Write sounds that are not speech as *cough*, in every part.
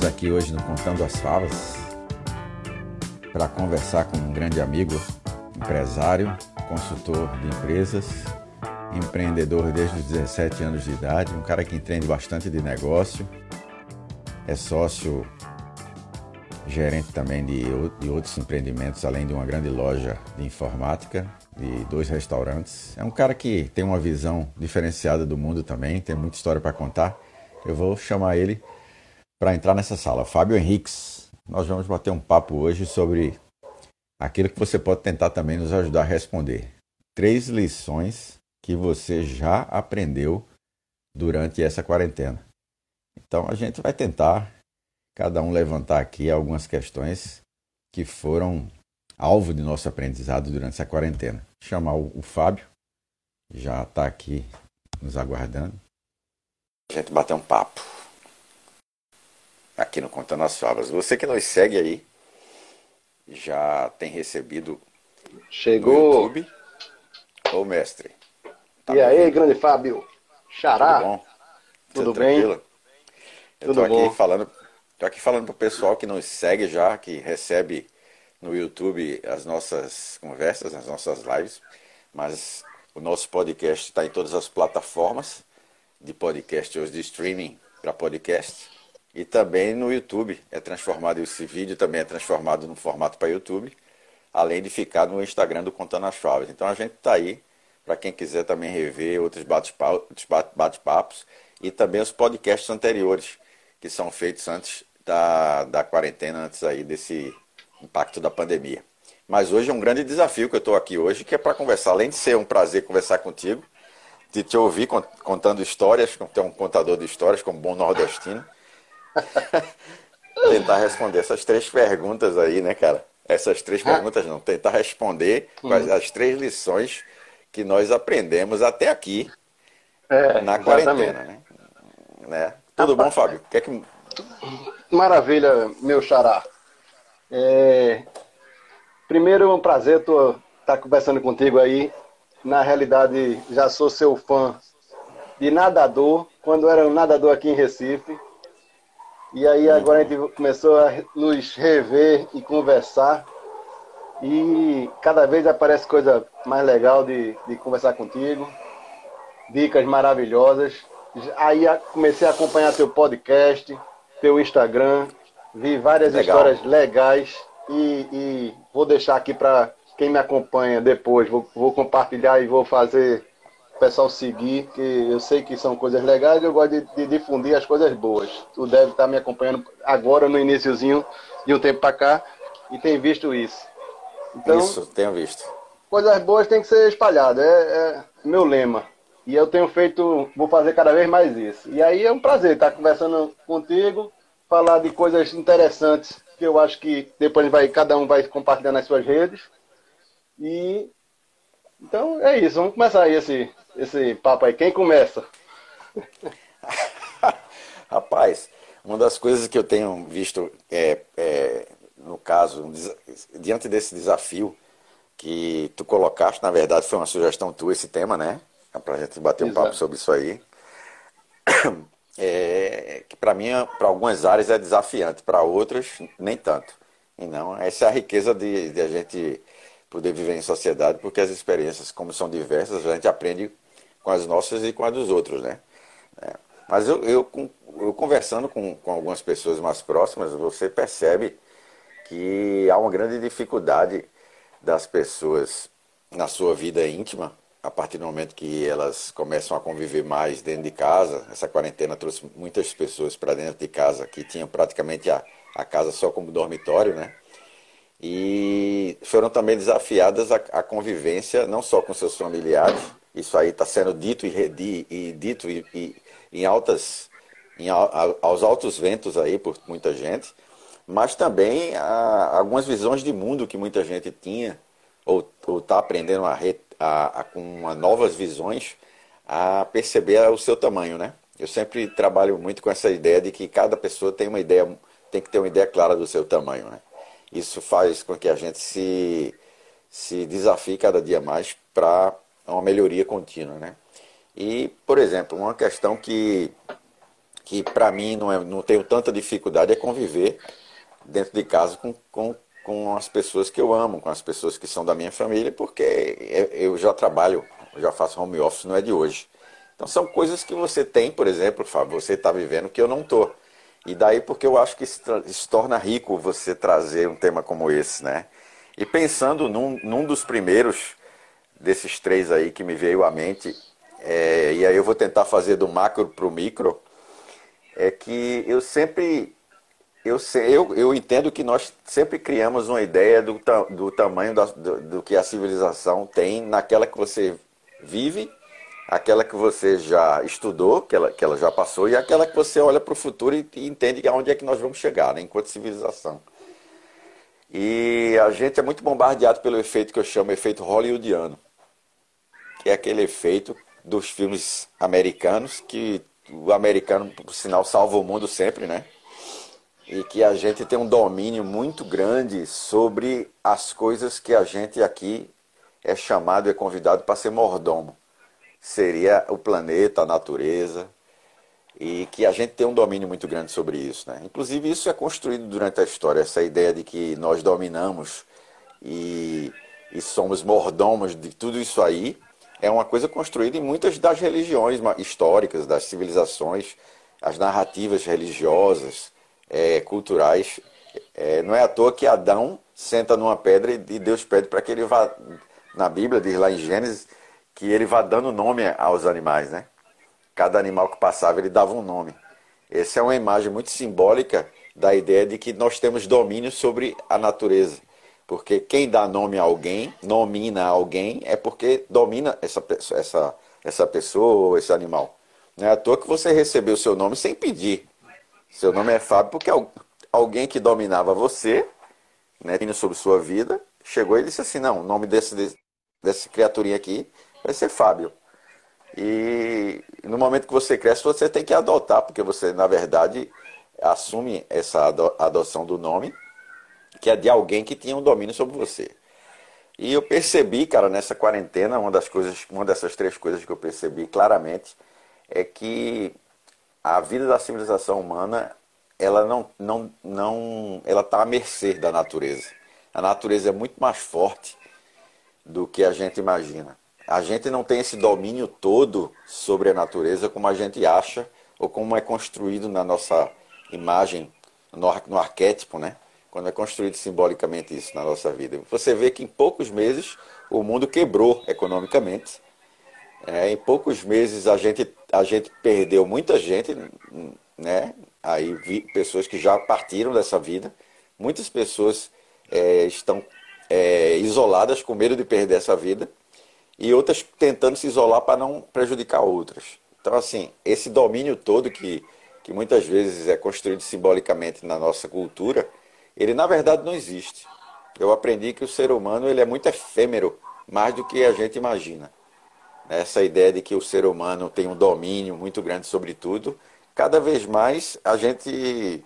estamos aqui hoje no Contando as Favas para conversar com um grande amigo, empresário, consultor de empresas, empreendedor desde os 17 anos de idade, um cara que entende bastante de negócio, é sócio gerente também de, de outros empreendimentos, além de uma grande loja de informática, de dois restaurantes. É um cara que tem uma visão diferenciada do mundo também, tem muita história para contar. Eu vou chamar ele para entrar nessa sala. Fábio Henriques, nós vamos bater um papo hoje sobre aquilo que você pode tentar também nos ajudar a responder. Três lições que você já aprendeu durante essa quarentena. Então a gente vai tentar cada um levantar aqui algumas questões que foram alvo de nosso aprendizado durante essa quarentena. Chamar o, o Fábio, já está aqui nos aguardando. A gente bater um papo aqui no Contando as Favas. Você que nos segue aí já tem recebido Chegou. YouTube. Ô mestre. Tá e aí, grande Fábio? Xará? Tudo bom? Tudo, bem? Tranquilo? Eu Tudo tô aqui bom. falando, tô aqui falando pro pessoal que nos segue já, que recebe no YouTube as nossas conversas, as nossas lives, mas o nosso podcast está em todas as plataformas de podcast ou de streaming para podcast. E também no YouTube é transformado, esse vídeo também é transformado no formato para YouTube, além de ficar no Instagram do Contando as Favas. Então a gente está aí para quem quiser também rever outros bate-pa- outros bate-papos e também os podcasts anteriores que são feitos antes da, da quarentena, antes aí desse impacto da pandemia. Mas hoje é um grande desafio que eu estou aqui hoje, que é para conversar, além de ser um prazer conversar contigo, de te ouvir con- contando histórias, como um contador de histórias, como bom nordestino. *laughs* tentar responder essas três perguntas aí, né, cara? Essas três perguntas não, tentar responder quais as três lições que nós aprendemos até aqui É, na quarentena, né? né? Tudo bom, Fábio? Que é que... Maravilha, meu xará. É, Primeiro, é um prazer estar conversando contigo aí. Na realidade, já sou seu fã de nadador, quando era um nadador aqui em Recife. E aí agora a gente começou a nos rever e conversar. E cada vez aparece coisa mais legal de, de conversar contigo. Dicas maravilhosas. Aí comecei a acompanhar teu podcast, teu Instagram. Vi várias Legal. histórias legais. E, e vou deixar aqui para quem me acompanha depois. Vou, vou compartilhar e vou fazer pessoal seguir, que eu sei que são coisas legais e eu gosto de, de difundir as coisas boas. Tu deve estar me acompanhando agora no iniciozinho de um tempo para cá e tem visto isso. Então, Isso, tenho visto. coisas boas têm que ser espalhadas, é, é meu lema. E eu tenho feito, vou fazer cada vez mais isso. E aí é um prazer estar conversando contigo, falar de coisas interessantes que eu acho que depois vai, cada um vai compartilhar nas suas redes. E então é isso, vamos começar aí esse, esse papo aí. Quem começa? *laughs* Rapaz, uma das coisas que eu tenho visto é, é, no caso, um diante desse desafio que tu colocaste, na verdade foi uma sugestão tua esse tema, né? Pra gente bater um Exato. papo sobre isso aí. *coughs* É, que para mim, para algumas áreas é desafiante, para outras nem tanto. E não, essa é a riqueza de, de a gente poder viver em sociedade, porque as experiências, como são diversas, a gente aprende com as nossas e com as dos outros, né? É, Mas eu, eu, eu conversando com, com algumas pessoas mais próximas, você percebe que há uma grande dificuldade das pessoas na sua vida íntima, a partir do momento que elas começam a conviver mais dentro de casa. Essa quarentena trouxe muitas pessoas para dentro de casa que tinham praticamente a, a casa só como dormitório, né? E foram também desafiadas a, convivência não só com seus familiares, isso aí está sendo dito e, redi- e dito e, e- em altas, em, a- aos altos ventos aí por muita gente, mas também a, algumas visões de mundo que muita gente tinha ou está aprendendo a, a- a- com novas visões a perceber o seu tamanho, né? Eu sempre trabalho muito com essa ideia de que cada pessoa tem uma ideia, tem que ter uma ideia clara do seu tamanho, né? Isso faz com que a gente se, se desafie cada dia mais para uma melhoria contínua, né? E, por exemplo, uma questão que, que para mim não, é, não tenho tanta dificuldade é conviver dentro de casa com, com, com as pessoas que eu amo, com as pessoas que são da minha família, porque eu já trabalho, já faço home office, não é de hoje. Então são coisas que você tem, por exemplo, Fábio, você está vivendo que eu não estou. E daí porque eu acho que se, torna rico você trazer um tema como esse, né? E pensando num, num dos primeiros desses três aí que me veio à mente, é, e aí eu vou tentar fazer do macro para o micro, é que eu sempre eu, eu, eu entendo que nós sempre criamos uma ideia do, do tamanho da, do, do que a civilização tem naquela que você vive aquela que você já estudou, que ela, que ela já passou, e aquela que você olha para o futuro e, e entende aonde é que nós vamos chegar, né, enquanto civilização. E a gente é muito bombardeado pelo efeito que eu chamo efeito hollywoodiano, que é aquele efeito dos filmes americanos, que o americano, por sinal, salva o mundo sempre, né? E que a gente tem um domínio muito grande sobre as coisas que a gente aqui é chamado é convidado para ser mordomo seria o planeta, a natureza, e que a gente tem um domínio muito grande sobre isso. Né? Inclusive, isso é construído durante a história, essa ideia de que nós dominamos e, e somos mordomos de tudo isso aí, é uma coisa construída em muitas das religiões históricas, das civilizações, as narrativas religiosas, é, culturais. É, não é à toa que Adão senta numa pedra e Deus pede para que ele vá, na Bíblia, diz lá em Gênesis, que ele vá dando nome aos animais, né? Cada animal que passava, ele dava um nome. Essa é uma imagem muito simbólica da ideia de que nós temos domínio sobre a natureza. Porque quem dá nome a alguém, nomina alguém, é porque domina essa, essa, essa pessoa ou esse animal. Não é à toa que você recebeu seu nome sem pedir. Seu nome é Fábio porque alguém que dominava você, né, sobre sua vida, chegou e disse assim, não, o nome desse, desse criaturinha aqui vai ser Fábio. E no momento que você cresce, você tem que adotar, porque você, na verdade, assume essa adoção do nome, que é de alguém que tinha um domínio sobre você. E eu percebi, cara, nessa quarentena, uma das coisas, uma dessas três coisas que eu percebi claramente é que a vida da civilização humana, ela não, não, não, ela está à mercê da natureza. A natureza é muito mais forte do que a gente imagina a gente não tem esse domínio todo sobre a natureza como a gente acha ou como é construído na nossa imagem, no, no arquétipo, né? Quando é construído simbolicamente isso na nossa vida. Você vê que em poucos meses o mundo quebrou economicamente. É, em poucos meses a gente, a gente perdeu muita gente, né? Aí vi pessoas que já partiram dessa vida. Muitas pessoas é, estão é, isoladas com medo de perder essa vida e outras tentando se isolar para não prejudicar outras. Então, assim, esse domínio todo que, que muitas vezes é construído simbolicamente na nossa cultura, ele na verdade não existe. Eu aprendi que o ser humano ele é muito efêmero, mais do que a gente imagina. Essa ideia de que o ser humano tem um domínio muito grande sobre tudo, cada vez mais a gente,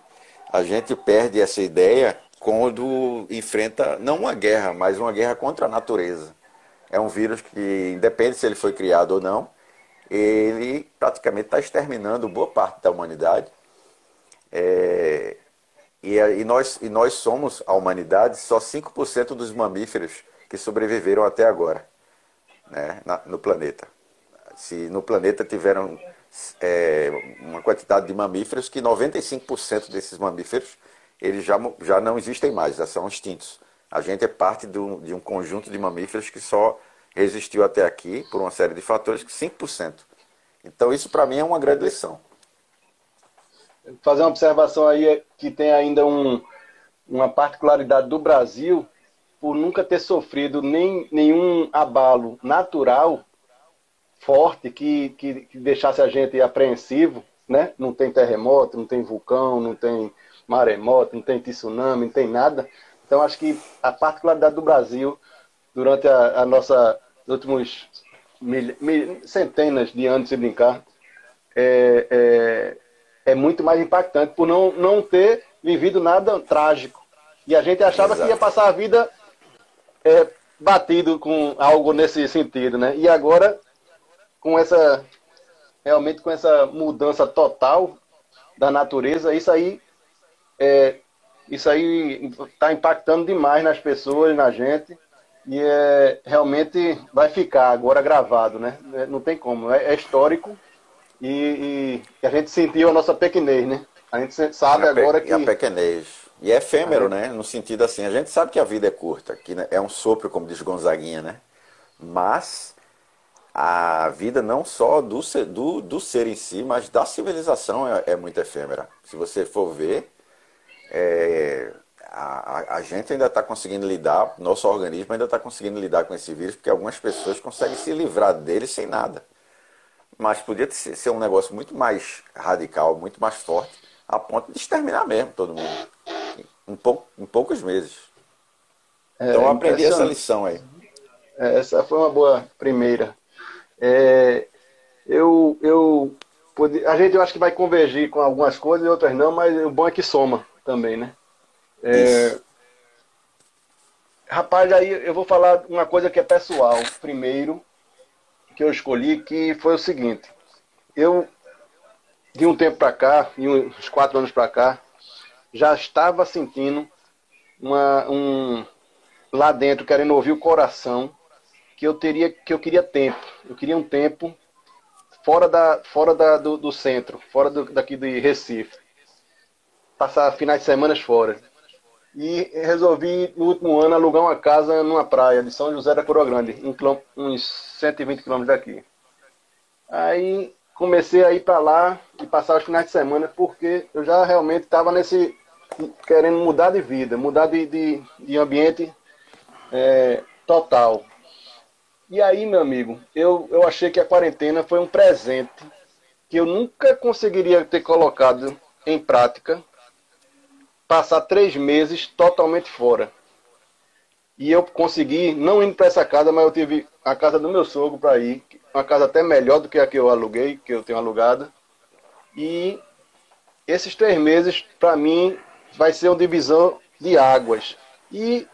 a gente perde essa ideia quando enfrenta não uma guerra, mas uma guerra contra a natureza é um vírus que, independe se ele foi criado ou não, ele praticamente está exterminando boa parte da humanidade. É, e, e, nós, e nós somos, a humanidade, só 5% dos mamíferos que sobreviveram até agora né, na, no planeta. Se no planeta tiveram é, uma quantidade de mamíferos que 95% desses mamíferos eles já, já não existem mais, já são extintos. A gente é parte do, de um conjunto de mamíferos que só resistiu até aqui, por uma série de fatores, que 5%. Então, isso para mim é uma grande lição. Fazer uma observação aí é que tem ainda um, uma particularidade do Brasil, por nunca ter sofrido nem, nenhum abalo natural forte que, que, que deixasse a gente apreensivo, né? Não tem terremoto, não tem vulcão, não tem maremoto, não tem tsunami, não tem nada. Então, acho que a particularidade do Brasil, durante a, a nossa últimos mil, mil, centenas de anos, se brincar, é, é, é, muito mais impactante por não, não ter vivido nada trágico. E a gente achava Exato. que ia passar a vida é, batido com algo nesse sentido, né? E agora, com essa realmente com essa mudança total da natureza, isso aí é, isso aí está impactando demais nas pessoas, na gente, e é, realmente vai ficar agora gravado, né? É, não tem como, é, é histórico e, e, a gente sentiu a nossa pequenez, né? A gente sabe agora que... E a pequenez. E é efêmero, né? No sentido assim, a gente sabe que a vida é curta, que é um sopro, como diz Gonzaguinha, né? Mas a vida não só do ser, do, do ser em si, mas da civilização é, é muito efêmera. Se você for ver, é, a, a, gente ainda está conseguindo lidar, nosso organismo ainda está conseguindo lidar com esse vírus, porque algumas pessoas conseguem se livrar dele sem nada. Mas podia ser um negócio muito mais radical, muito mais forte, a ponto de exterminar mesmo todo mundo. Em, pou, em poucos meses. É, então eu aprendi essa lição aí. É, essa foi uma boa primeira. É, eu, eu, a gente eu acho que vai convergir com algumas coisas e outras não, mas o bom é que soma também, né? É, rapaz, aí eu vou falar uma coisa que é pessoal. Primeiro, que eu escolhi, que foi o seguinte. Eu, de um tempo para cá, de uns quatro anos para cá, já estava sentindo uma, um, lá dentro, querendo ouvir o coração, que eu teria, que eu queria tempo. Eu queria um tempo fora da, fora da, do, do centro, fora do, daqui de Recife. Passar finais de semana fora. E resolvi, no último ano, alugar uma casa numa praia de São José da Coroa Grande, uns 120 quilômetros daqui. Aí comecei a ir para lá e passar os finais de semana, porque eu já realmente estava nesse. querendo mudar de vida, mudar de, de, de ambiente é, total. E aí, meu amigo, eu, eu achei que a quarentena foi um presente que eu nunca conseguiria ter colocado em prática, passar três meses totalmente fora. E eu consegui, não indo para essa casa, mas eu tive a casa do meu sogro para ir, uma casa até melhor do que a que eu aluguei, que eu tenho alugada. E esses três meses, para mim, vai ser uma divisão de águas. E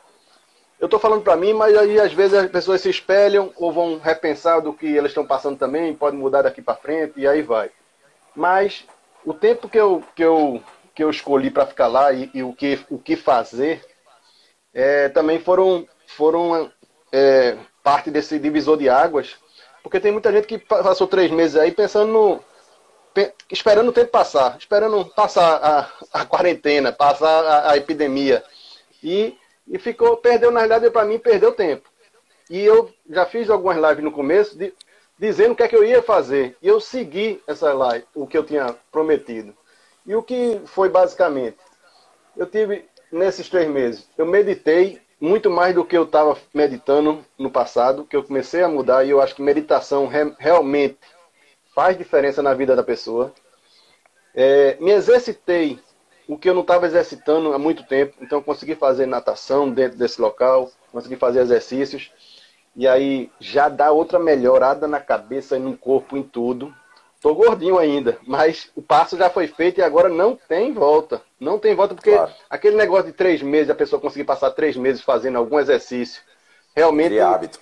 eu estou falando para mim, mas aí às vezes as pessoas se espelham ou vão repensar do que elas estão passando também, pode mudar daqui para frente e aí vai. Mas o tempo que eu, que eu, que eu escolhi para ficar lá e, e, o, que, o que fazer é, também foram, foram é, parte desse divisor de águas, porque tem muita gente que passou três meses aí pensando no, esperando o tempo passar, esperando passar a, *laughs* a quarentena, passar a, a epidemia. E e ficou, perdeu, na realidade, para mim, perdeu tempo. E eu já fiz algumas lives no começo de, dizendo o que é que eu ia fazer. E eu segui essa live, o que eu tinha prometido. E o que foi basicamente? Eu tive, nesses três meses, eu meditei muito mais do que eu estava meditando no passado, que eu comecei a mudar e eu acho que meditação re, realmente faz diferença na vida da pessoa. É, me exercitei o que eu não estava exercitando há muito tempo. Então, consegui fazer natação dentro desse local, consegui fazer exercícios. E aí já dá outra melhorada na cabeça e no corpo, em tudo. Tô gordinho ainda, mas o passo já foi feito e agora não tem volta. Não tem volta, porque claro. aquele negócio de três meses, a pessoa conseguir passar três meses fazendo algum exercício, realmente cria hábito.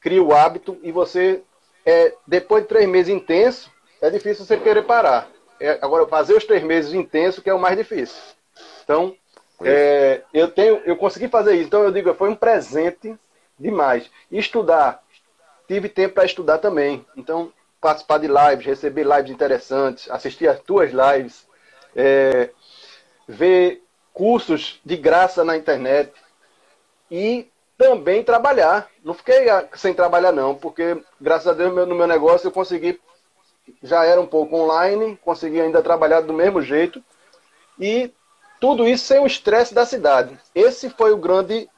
Cria o hábito e você, é, depois de três meses intenso, é difícil você querer parar. É, agora, fazer os três meses intenso que é o mais difícil. Então, é, eu tenho, eu consegui fazer isso. Então, eu digo, foi um presente demais. E estudar, tive tempo para estudar também. Então, participar de lives, receber lives interessantes, assistir as tuas lives, é, ver cursos de graça na internet e também trabalhar. Não fiquei sem trabalhar não, porque graças a Deus no meu negócio eu consegui já era um pouco online, consegui ainda trabalhar do mesmo jeito. E tudo isso sem o estresse da cidade. Esse foi o grande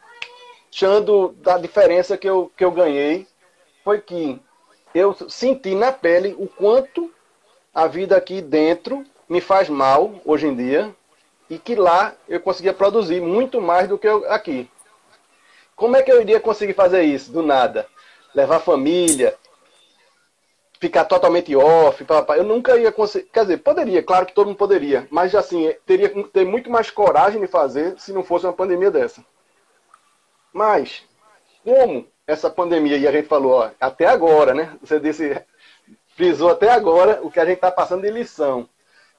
chando da diferença que eu, que eu ganhei. Foi que eu senti na pele o quanto a vida aqui dentro me faz mal hoje em dia e que lá eu conseguia produzir muito mais do que eu, aqui. Como é que eu iria conseguir fazer isso do nada? Levar família, ficar totalmente off. Eu nunca ia conseguir. Quer dizer, poderia, claro que todo mundo poderia, mas assim, teria que ter muito mais coragem de fazer se não fosse uma pandemia dessa. Mas, como essa pandemia, e a gente falou, ó, até agora, né? Você disse, frisou até agora o que a gente está passando de lição.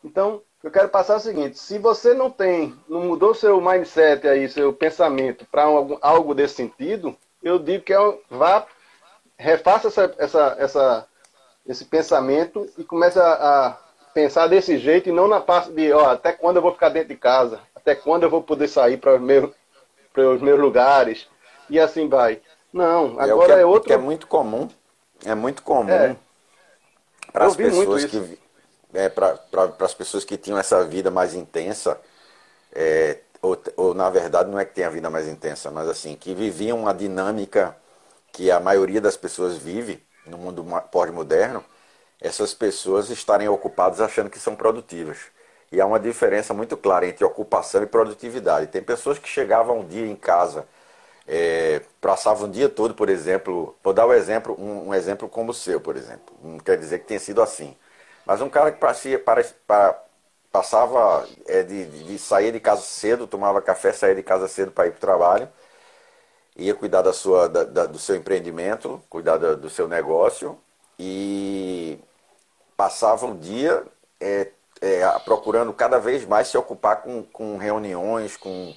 Então, eu quero passar o seguinte: se você não tem, não mudou seu mindset aí, seu pensamento para algo desse sentido, eu digo que é, vá, refaça essa, essa, essa, esse pensamento e comece a, a pensar desse jeito e não na parte de, ó, até quando eu vou ficar dentro de casa, até quando eu vou poder sair para os meus, meus lugares e assim vai. Não, agora é, é, é outro. Que é muito comum, é muito comum é. para as pessoas que é, para as pessoas que tinham essa vida mais intensa, é, ou, ou, na verdade não é que tenha a vida mais intensa, mas assim, que viviam uma dinâmica que a maioria das pessoas vive no mundo pós-moderno, essas pessoas estarem ocupadas achando que são produtivas. E há uma diferença muito clara entre ocupação e produtividade. Tem pessoas que chegavam um dia em casa, é, passavam o dia todo, por exemplo, vou dar um exemplo, um, um exemplo como o seu, por exemplo. Não quer dizer que tenha sido assim mas um cara que parecia, passava é, de, de, sair de casa cedo, tomava café, saía de casa cedo para ir para o trabalho, ia cuidar da sua, da, da, do seu empreendimento, cuidar da, do seu negócio e passava o dia é, é, procurando cada vez mais se ocupar com, com reuniões, com,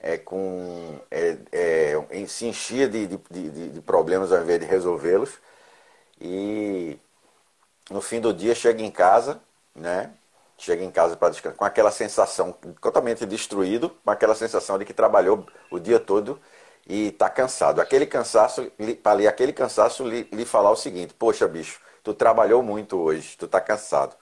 é, com é, é, se enchia de, de, de, de problemas ao invés de resolvê-los. E no fim do dia chega em casa, né? Chega em casa para descansar com aquela sensação totalmente destruído, com aquela sensação de que trabalhou o dia todo e está cansado. Aquele cansaço, para aquele cansaço lhe, lhe falar o seguinte: Poxa, bicho, tu trabalhou muito hoje, tu está cansado.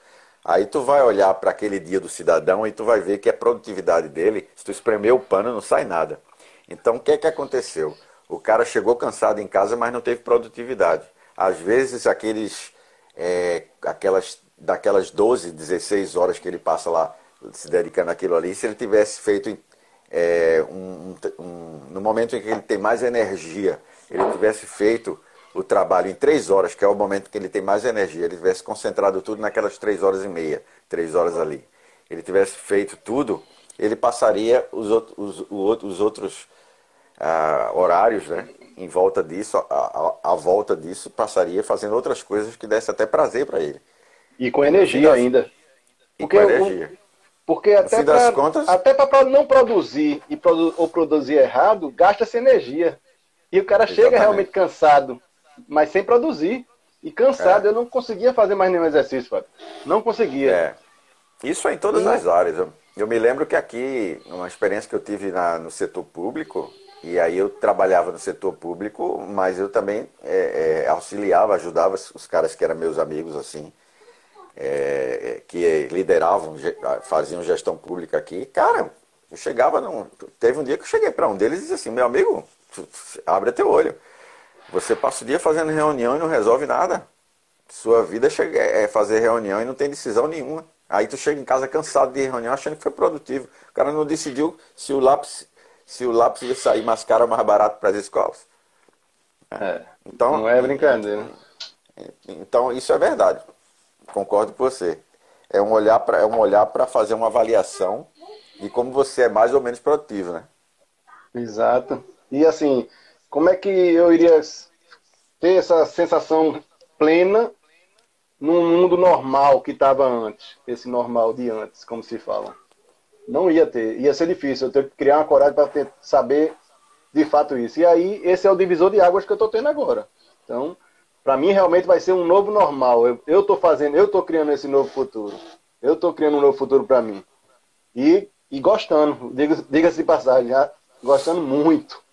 Aí tu vai olhar para aquele dia do cidadão e tu vai ver que a produtividade dele, se tu espremer o pano, não sai nada. Então o que é que aconteceu? O cara chegou cansado em casa, mas não teve produtividade. Às vezes aqueles é, aquelas, daquelas 12, 16 horas que ele passa lá se dedicando àquilo ali, se ele tivesse feito é, um, um, no momento em que ele tem mais energia, ele tivesse feito o trabalho em três horas, que é o momento que ele tem mais energia, ele tivesse concentrado tudo naquelas três horas e meia, três horas ali, ele tivesse feito tudo, ele passaria os, outros, os, os outros ah, horários, né? em volta disso, a, volta disso, passaria fazendo outras coisas que desse até prazer para ele. E com energia ainda. Porque, e com energia. Porque até para contas... até para não produzir e produ ou produzir errado, gasta-se energia. E o cara Exatamente. chega realmente cansado, mas sem produzir. E cansado, é. eu não conseguia fazer mais nenhum exercício, Fábio. Não conseguia. É. Isso é em todas e... as áreas. Eu, eu me lembro que aqui, uma experiência que eu tive na, no setor público, e aí eu trabalhava no setor público, mas eu também é, é, auxiliava, ajudava os caras que eram meus amigos, assim, é, que lideravam, faziam gestão pública aqui. Cara, eu chegava num. Teve um dia que eu cheguei para um deles e disse assim, meu amigo, abre teu olho. Você passa o dia fazendo reunião e não resolve nada. Sua vida é fazer reunião e não tem decisão nenhuma. Aí tu chega em casa cansado de reunião achando que foi produtivo. O cara não decidiu se o lápis se o lápis ia sair mais caro ou mais barato para as escolas. É, então, não é brincadeira. Então, isso é verdade. Concordo com você. É um olhar para é um olhar para fazer uma avaliação de como você é mais ou menos produtivo, né? Exato. E assim, como é que eu iria ter essa sensação plena num mundo normal que estava antes, esse normal de antes, como se fala? Não ia ter, ia ser difícil. Eu ter que criar uma coragem para saber de fato isso. E aí, esse é o divisor de águas que eu estou tendo agora. Então, para mim, realmente vai ser um novo normal. Eu estou fazendo, eu estou criando esse novo futuro. Eu estou criando um novo futuro para mim. E, e gostando, diga-se diga de passagem, já, gostando muito.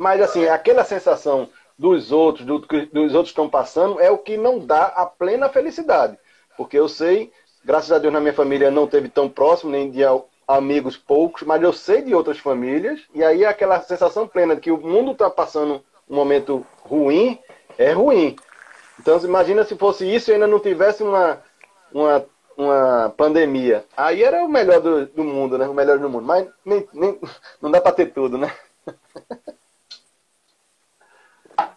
Mas, assim, aquela sensação dos outros, do, dos outros estão passando, é o que não dá a plena felicidade. Porque eu sei, graças a Deus na minha família não teve tão próximo, nem de amigos poucos, mas eu sei de outras famílias, e aí aquela sensação plena de que o mundo está passando um momento ruim, é ruim. Então, imagina se fosse isso e ainda não tivesse uma, uma, uma pandemia. Aí era o melhor do, do mundo, né? O melhor do mundo. Mas nem, nem, *laughs* não dá para ter tudo, né? *laughs*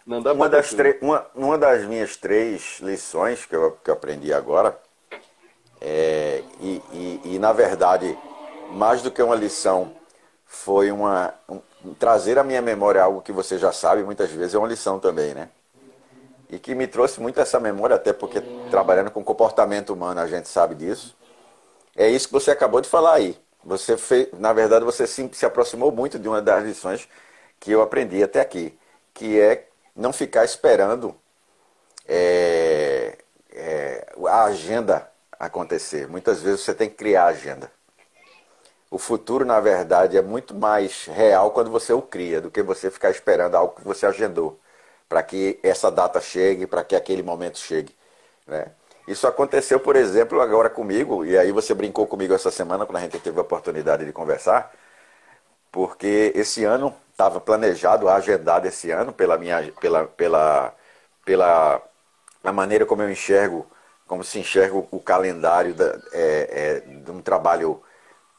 Não dá uma, das uma, uma das minhas três lições que eu, que eu aprendi agora, é, e, e, e na verdade mais do que uma lição, foi uma um, trazer à minha memória algo que você já sabe, muitas vezes é uma lição também, né? E que me trouxe muito essa memória, até porque trabalhando com comportamento humano a gente sabe disso. é isso que você acabou de falar aí. Você fez, na verdade, você se, se aproximou muito de uma das lições que eu aprendi até aqui, que é não ficar esperando é, é, a agenda acontecer. Muitas vezes você tem que criar a agenda. O futuro, na verdade, é muito mais real quando você o cria do que você ficar esperando algo que você agendou para que essa data chegue, para que aquele momento chegue. Né? Isso aconteceu, por exemplo, agora comigo, e aí você brincou comigo essa semana quando a gente teve a oportunidade de conversar, porque esse ano estava planejado, agendado esse ano, pela minha, pela, pela, pela a maneira como eu enxergo, como se enxerga o calendário da, é, é, de um trabalho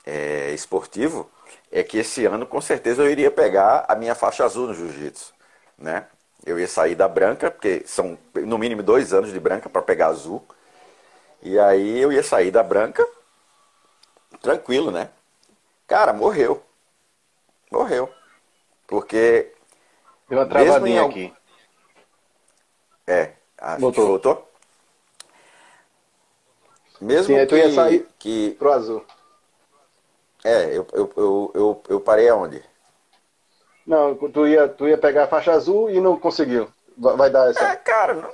é, esportivo, é que esse ano com certeza eu iria pegar a minha faixa azul no jiu-jitsu, né? Eu ia sair da branca, porque são no mínimo dois anos de branca para pegar azul. E aí eu ia sair da branca, tranquilo, né? Cara, morreu. Morreu. Porque. Deu uma travadinha em... aqui. É, acho voltou. que voltou. Mesmo Sim, que, tu ia sair que... pro azul. É, eu, eu, eu, eu, eu parei aonde? Não, tu ia, tu ia pegar a faixa azul e não conseguiu. Vai dar essa. É, cara, não...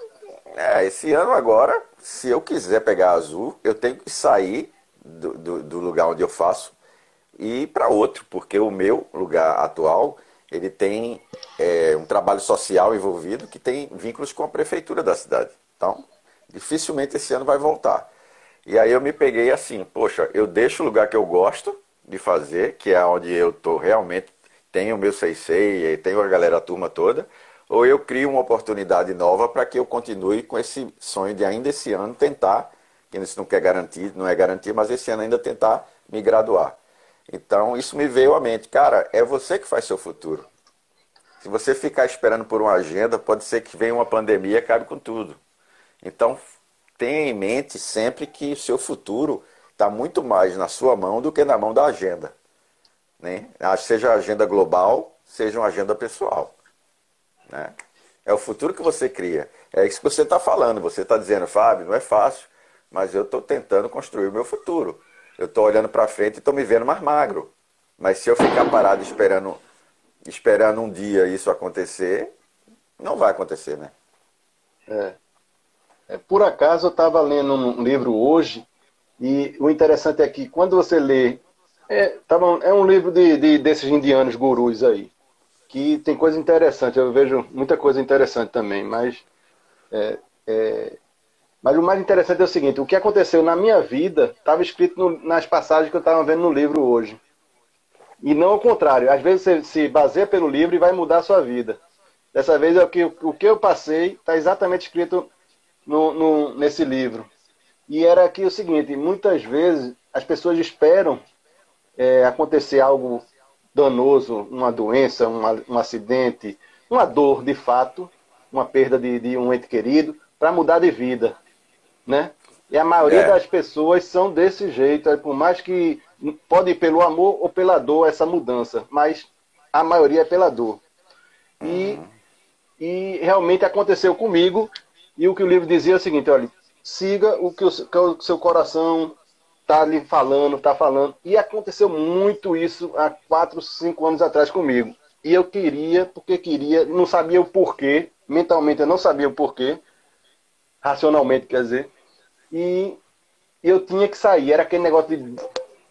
é, esse ano agora, se eu quiser pegar azul, eu tenho que sair do, do, do lugar onde eu faço e ir para outro, porque o meu lugar atual ele tem é, um trabalho social envolvido que tem vínculos com a prefeitura da cidade. Então, dificilmente esse ano vai voltar. E aí eu me peguei assim, poxa, eu deixo o lugar que eu gosto de fazer, que é onde eu tô realmente tenho o meu Seisei, tenho a galera, a turma toda, ou eu crio uma oportunidade nova para que eu continue com esse sonho de ainda esse ano tentar, que isso não quer garantir, não é garantia, mas esse ano ainda tentar me graduar. Então isso me veio à mente, cara, é você que faz seu futuro. Se você ficar esperando por uma agenda, pode ser que venha uma pandemia e acabe com tudo. Então tenha em mente sempre que o seu futuro está muito mais na sua mão do que na mão da agenda. Né? Seja a agenda global, seja uma agenda pessoal. Né? É o futuro que você cria. É isso que você está falando. Você está dizendo, Fábio, não é fácil, mas eu estou tentando construir o meu futuro. Eu estou olhando para frente e estou me vendo mais magro. Mas se eu ficar parado esperando, esperando um dia isso acontecer, não vai acontecer, né? É. é por acaso eu estava lendo um livro hoje e o interessante é que quando você lê é, tá bom, é um livro de, de, desses indianos gurus aí, que tem coisa interessante, eu vejo muita coisa interessante também, mas, é, é, mas o mais interessante é o seguinte, o que aconteceu na minha vida estava escrito no, nas passagens que eu estava vendo no livro hoje. E não ao contrário, às vezes você se baseia pelo livro e vai mudar a sua vida. Dessa vez é o que, o que eu passei está exatamente escrito no, no, nesse livro. E era aqui o seguinte, muitas vezes as pessoas esperam é, acontecer algo danoso, uma doença, um acidente, uma dor de fato, uma perda de, de um ente querido, para mudar de vida, né? E a maioria é. das pessoas são desse jeito, por mais que pode ir pelo amor ou pela dor essa mudança, mas a maioria é pela dor. E, uhum. e realmente aconteceu comigo, e o que o livro dizia é o seguinte, olha, siga o que o, que o seu coração tá ali falando, tá falando. E aconteceu muito isso há quatro, cinco anos atrás comigo. E eu queria, porque queria, não sabia o porquê, mentalmente eu não sabia o porquê, racionalmente quer dizer, e eu tinha que sair, era aquele negócio de,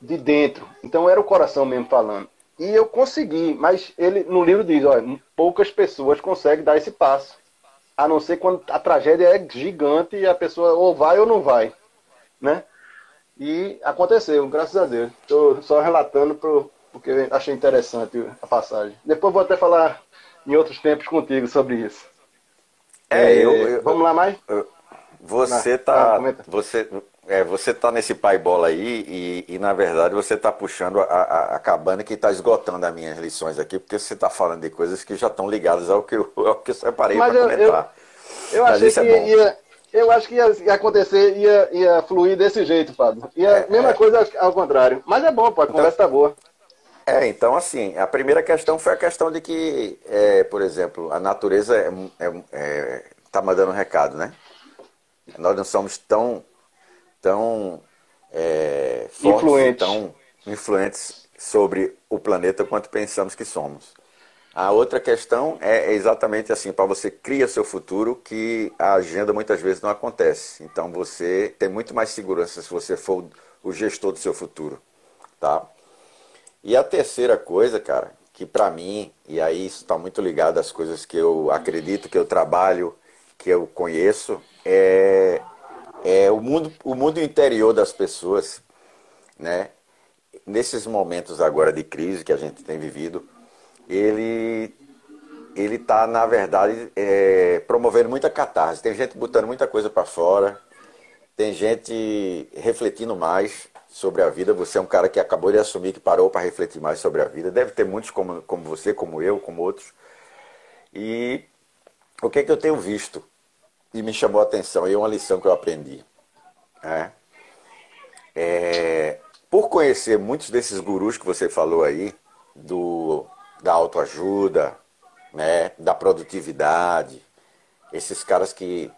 de dentro. Então era o coração mesmo falando. E eu consegui, mas ele no livro diz, olha, poucas pessoas conseguem dar esse passo. A não ser quando a tragédia é gigante e a pessoa ou vai ou não vai, né? E aconteceu, graças a Deus. Estou só relatando pro, porque achei interessante a passagem. Depois vou até falar em outros tempos contigo sobre isso. É, é eu, eu, Vamos lá mais? Você está ah, você, é, você tá nesse pai bola aí e, e na verdade você está puxando a, a, a, cabana que está esgotando as minhas lições aqui, porque você está falando de coisas que já estão ligadas ao que eu, *laughs* ao que eu separei para comentar. Eu, eu achei que é ia, eu acho que ia, acontecer, ia, ia fluir desse jeito, Fábio. Ia, é, mesma é. coisa ao contrário. Mas é bom, pô, a então, conversa tá boa. É, então assim, a primeira questão foi a questão de que, é, por exemplo, a natureza está é, é, é mandando um recado, né? Nós não somos tão, tão é, fortes influentes. tão influentes sobre o planeta quanto pensamos que somos. A outra questão é exatamente assim, para você criar seu futuro, que a agenda muitas vezes não acontece. Então você tem muito mais segurança se você for o gestor do seu futuro, tá? E a terceira coisa, cara, que para mim, e aí isso está muito ligado às coisas que eu acredito, que eu trabalho, que eu conheço, é, é o, mundo, o mundo interior das pessoas, né? Nesses momentos agora de crise que a gente tem vivido, ele ele está, na verdade, é, promovendo muita catarse. Tem gente botando muita coisa para fora, tem gente refletindo mais sobre a vida. Você é um cara que acabou de assumir que parou para refletir mais sobre a vida. Deve ter muitos como, como você, como eu, como outros. E o que, é que eu tenho visto e me chamou a atenção, e é uma lição que eu aprendi. Né? É, por conhecer muitos desses gurus que você falou aí, do da autoajuda, né, da produtividade, esses caras que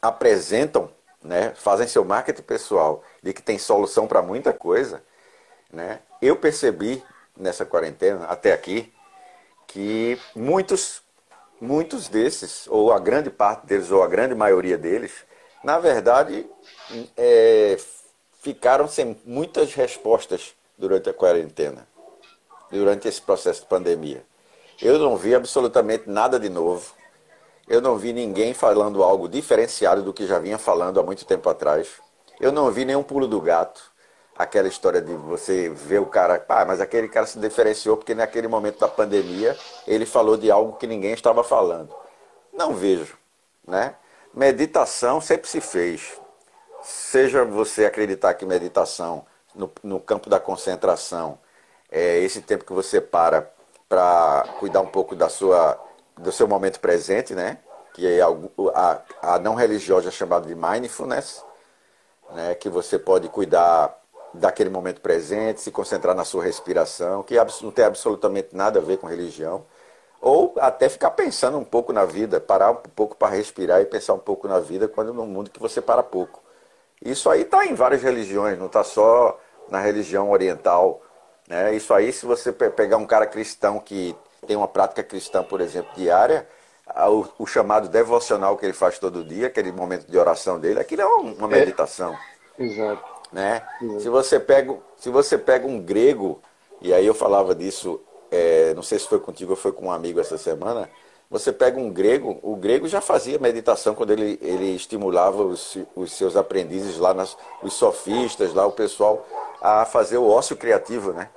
apresentam, né, fazem seu marketing pessoal de que tem solução para muita coisa, né? Eu percebi nessa quarentena até aqui que muitos muitos desses, ou a grande parte deles, ou a grande maioria deles, na verdade, é, ficaram sem muitas respostas durante a quarentena durante esse processo de pandemia. Eu não vi absolutamente nada de novo. Eu não vi ninguém falando algo diferenciado do que já vinha falando há muito tempo atrás. Eu não vi nenhum pulo do gato. Aquela história de você ver o cara, mas aquele cara se diferenciou porque naquele momento da pandemia ele falou de algo que ninguém estava falando. Não vejo, né? Meditação sempre se fez. Seja você acreditar que meditação no, no campo da concentração é esse tempo que você para para cuidar um pouco da sua, do seu momento presente, né? Que é a, a não religiosa é chamada de mindfulness, né? Que você pode cuidar daquele momento presente, se concentrar na sua respiração, que não tem absolutamente nada a ver com religião. Ou até ficar pensando um pouco na vida, parar um pouco para respirar e pensar um pouco na vida, quando no mundo que você para pouco. Isso aí está em várias religiões, não está só na religião oriental né? Isso aí, se você pegar um cara cristão que tem uma prática cristã, por exemplo, diária, o, o, chamado devocional que ele faz todo dia, aquele momento de oração dele, aquilo é uma é. meditação. É. Exato. Né? Se, você pega, se você pega um grego, e aí eu falava disso, é, não sei se foi contigo ou foi com um amigo essa semana, você pega um grego, o grego já fazia meditação quando ele, ele estimulava os, os seus aprendizes lá, nas, os sofistas, lá o pessoal, a fazer o ócio criativo, né?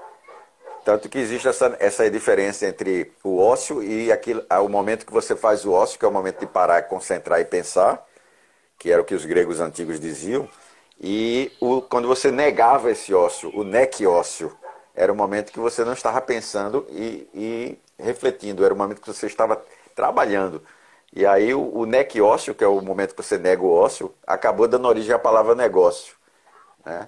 Tanto que existe essa, essa diferença entre o ócio e aquilo, o momento que você faz o ócio, que é o momento de parar, concentrar e pensar, que era o que os gregos antigos diziam, e o, quando você negava esse ócio, o nec ócio, era o momento que você não estava pensando e, e refletindo, era o momento que você estava trabalhando. E aí o, o nec ócio, que é o momento que você nega o ócio, acabou dando origem à palavra negócio. Né?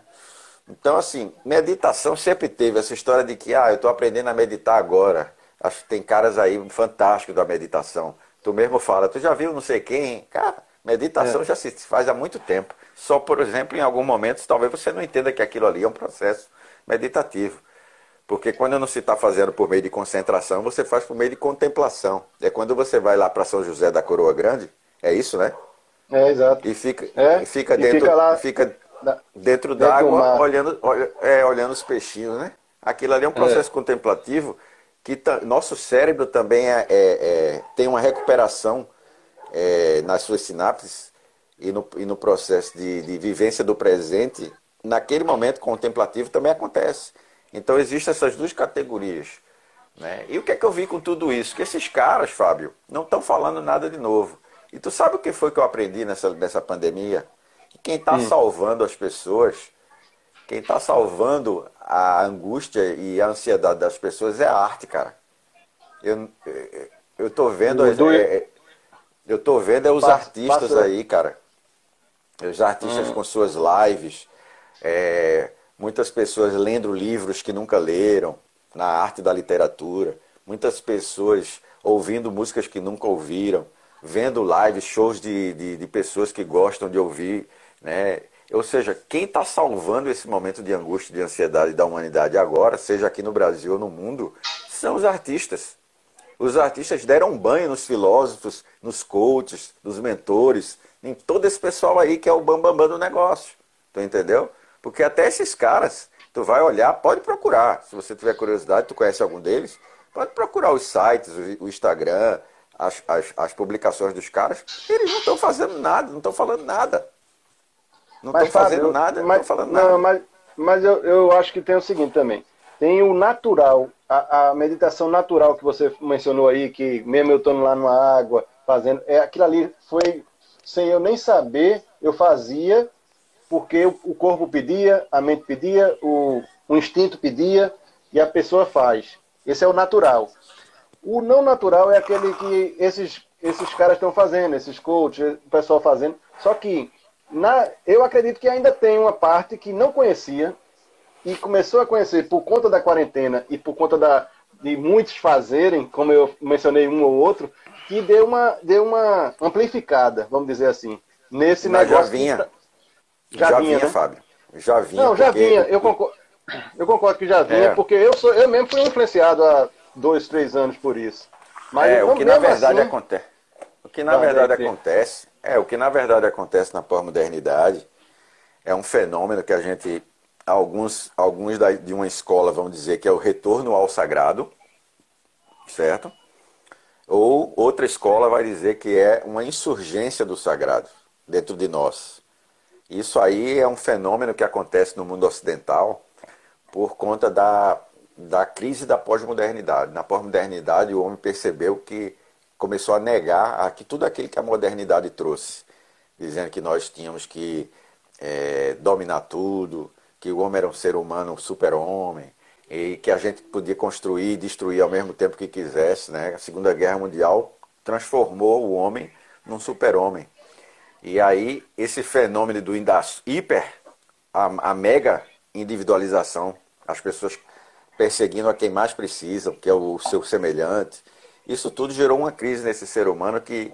Então, assim, meditação sempre teve essa história de que, ah, eu estou aprendendo a meditar agora. Acho que tem caras aí fantásticos da meditação. Tu mesmo fala, tu já viu não sei quem? Cara, meditação é. já se faz há muito tempo. Só, por exemplo, em algum momento, talvez você não entenda que aquilo ali é um processo meditativo. Porque quando não se está fazendo por meio de concentração, você faz por meio de contemplação. É quando você vai lá para São José da Coroa Grande, é isso, né? É, exato. E fica, é, e fica dentro. E fica lá... Fica dentro d'água, olhando, olha, é, olhando os peixinhos, né? Aquilo ali é um processo é. contemplativo que nosso cérebro também é, é, é tem uma recuperação é, nas suas sinapses e no, e no processo de, de vivência do presente, naquele momento contemplativo também acontece. Então existem essas duas categorias. Né? E o que é que eu vi com tudo isso? Que esses caras, Fábio, não estão falando nada de novo. E tu sabe o que foi que eu aprendi nessa, nessa pandemia? quem está hum. salvando as pessoas, quem está salvando a angústia e a ansiedade das pessoas é a arte, cara. Eu, eu tô vendo. Do, é, é, eu tô vendo é os passa, artistas passa. aí, cara. Os artistas hum. com suas lives. É, muitas pessoas lendo livros que nunca leram, na arte da literatura. Muitas pessoas ouvindo músicas que nunca ouviram. Vendo lives, shows de, de, de pessoas que gostam de ouvir né? Ou seja, quem está salvando esse momento de angústia e de ansiedade da humanidade agora, seja aqui no Brasil ou no mundo, são os artistas. Os artistas deram banho nos filósofos, nos coaches, nos mentores, em todo esse pessoal aí que é o bambambam bam, bam do negócio. Tu entendeu? Porque até esses caras, tu vai olhar, pode procurar. Se você tiver curiosidade, tu conhece algum deles, pode procurar os sites, o Instagram, as, as, as publicações dos caras. Eles não estão fazendo nada, não estão falando nada. Não estão fazendo nada, não estão falando não, nada. Mas, mas eu, eu acho que tem o seguinte também. Tem o natural, a, a meditação natural que você mencionou aí, que mesmo eu estando lá numa água, fazendo, é, aquilo ali foi, sem eu nem saber, eu fazia, porque o, corpo pedia, a mente pedia, o, o instinto pedia, e a pessoa faz. Esse é o natural. O não natural é aquele que esses, esses caras estão fazendo, esses coaches, o pessoal fazendo. Só que na, eu acredito que ainda tem uma parte que não conhecia e começou a conhecer por conta da quarentena e por conta da, de muitos fazerem, como eu mencionei um ou outro, que deu uma, deu uma amplificada, vamos dizer assim, nesse Mas negócio. Já vinha. Que, já, já, vinha, né? Fábio. Já vinha. Não, já vinha. Eu concordo, eu concordo que já vinha, é. porque eu, sou, eu mesmo fui influenciado há dois, três anos por isso. Mas é, o que na verdade assim, acontece. O que na verdade acontece é, o que na verdade acontece na pós-modernidade é um fenômeno que a gente, alguns, alguns da, de uma escola vão dizer que é o retorno ao sagrado, certo? Ou outra escola vai dizer que é uma insurgência do sagrado dentro de nós. Isso aí é um fenômeno que acontece no mundo ocidental por conta da, da crise da pós-modernidade. Na pós-modernidade, o homem percebeu que começou a negar aqui tudo aquilo que a modernidade trouxe, dizendo que nós tínhamos que é, dominar tudo, que o homem era um ser humano, um super-homem, e que a gente podia construir e destruir ao mesmo tempo que quisesse. Né? A Segunda Guerra Mundial transformou o homem num super-homem. E aí, esse fenômeno do hiper, a, a mega individualização, as pessoas perseguindo a quem mais precisa, que é o seu semelhante, isso tudo gerou uma crise nesse ser humano que,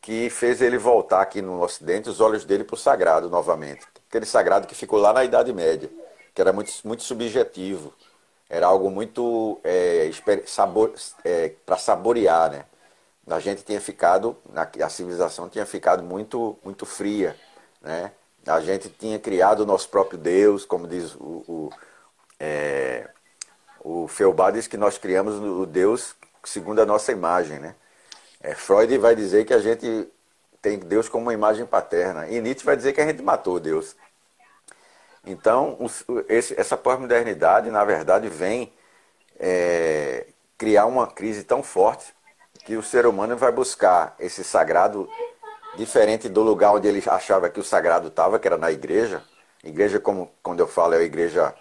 que fez ele voltar aqui no Ocidente, os olhos dele para o sagrado novamente. Aquele sagrado que ficou lá na Idade Média, que era muito, muito subjetivo. Era algo muito é, sabor, é, para saborear, né? A gente tinha ficado, a civilização tinha ficado muito, muito fria, né? A gente tinha criado o nosso próprio Deus, como diz o, o, é, o Feubá diz que nós criamos o Deus segundo a nossa imagem, né? É, Freud vai dizer que a gente tem Deus como uma imagem paterna. E Nietzsche vai dizer que a gente matou Deus. Então, esse, essa pós-modernidade, na verdade, vem é, criar uma crise tão forte que o ser humano vai buscar esse sagrado diferente do lugar onde ele achava que o sagrado estava, que era na igreja. Igreja, como quando eu falo, é a igreja,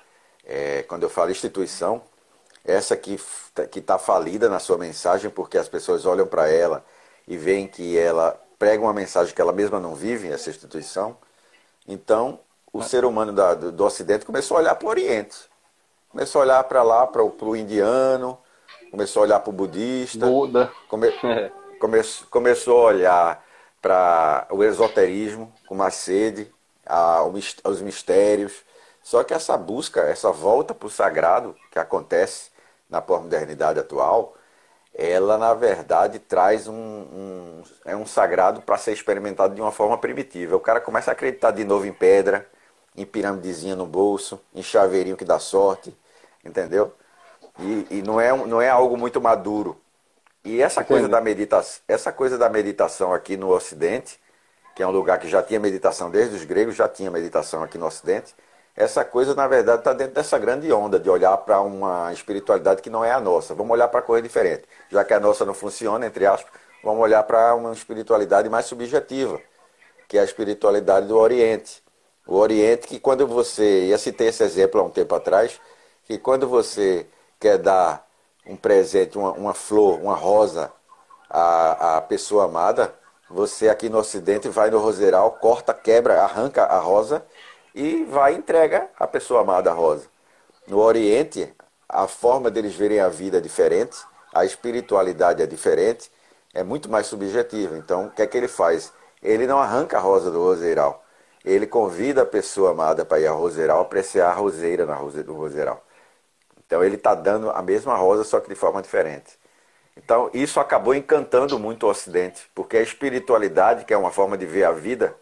é, quando eu falo instituição, essa que está falida na sua mensagem, porque as pessoas olham para ela e veem que ela prega uma mensagem que ela mesma não vive, essa instituição. Então, o ser humano da, do, do, Ocidente começou a olhar para o Oriente. Começou a olhar para lá, para o indiano, começou a olhar para o budista. Buda. Come, *laughs* come, começou a olhar para o esoterismo com mais sede, a, os mistérios. Só que essa busca, essa volta para o sagrado que acontece na pós-modernidade atual, ela na verdade traz um, um é um sagrado para ser experimentado de uma forma primitiva. O cara começa a acreditar de novo em pedra, em piramidezinha no bolso, em chaveirinho que dá sorte, entendeu? E, e não, é, não é algo muito maduro. E essa coisa, da meditação, essa coisa da meditação aqui no Ocidente, que é um lugar que já tinha meditação desde os gregos, já tinha meditação aqui no Ocidente, essa coisa, na verdade, está dentro dessa grande onda de olhar para uma espiritualidade que não é a nossa. Vamos olhar para coisa diferente. Já que a nossa não funciona, entre aspas, vamos olhar para uma espiritualidade mais subjetiva, que é a espiritualidade do Oriente. O Oriente, que quando você. Eu citei esse exemplo há um tempo atrás, que quando você quer dar um presente, uma, uma flor, uma rosa à, à pessoa amada, você aqui no Ocidente vai no roseiral, corta, quebra, arranca a rosa e vai e entrega a pessoa amada a rosa. No Oriente, a forma deles verem a vida é diferente, a espiritualidade é diferente, é muito mais subjetiva. Então, o que é que ele faz? Ele não arranca a rosa do roseiral. Ele convida a pessoa amada para ir ao roseiral, apreciar a roseira na rose, no roseiral. Então ele está dando a mesma rosa, só que de forma diferente. Então isso acabou encantando muito o Ocidente, porque a espiritualidade, que é uma forma de ver a vida,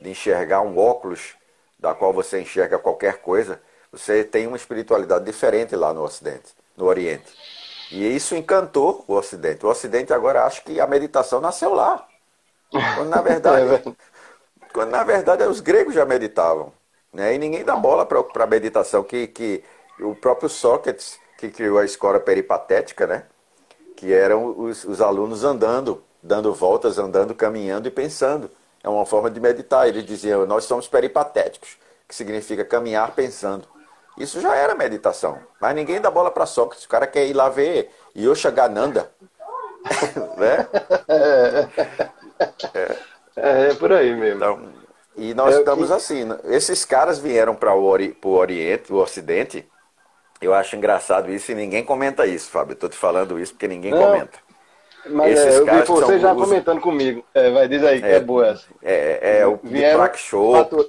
de enxergar um óculos da qual você enxerga qualquer coisa, você tem uma espiritualidade diferente lá no Ocidente, no Oriente. E isso encantou o Ocidente. O Ocidente agora acha que a meditação nasceu lá. Quando na *laughs* verdade, é quando na verdade os gregos já meditavam. Né? E ninguém dá bola para a meditação, que, que o próprio Sócrates, que criou a escola peripatética, né? que eram os, os alunos andando, dando voltas, andando, caminhando e pensando. É uma forma de meditar. Eles diziam, nós somos peripatéticos, que significa caminhar pensando. Isso já era meditação. Mas ninguém dá bola para Sócrates. O cara quer ir lá ver Yoshagananda. *laughs* né? É. *laughs* é, é por aí mesmo. Então, e nós é, estamos assim. Né? Esses caras vieram para o ori Oriente, o Ocidente. Eu acho engraçado isso e ninguém comenta isso, Fábio. Estou te falando isso porque ninguém Não, comenta. Mas Esses é, eu vi você já comentando comigo. É, vai, diz aí que é, é boa essa. É, é, é o Deepak Chopra.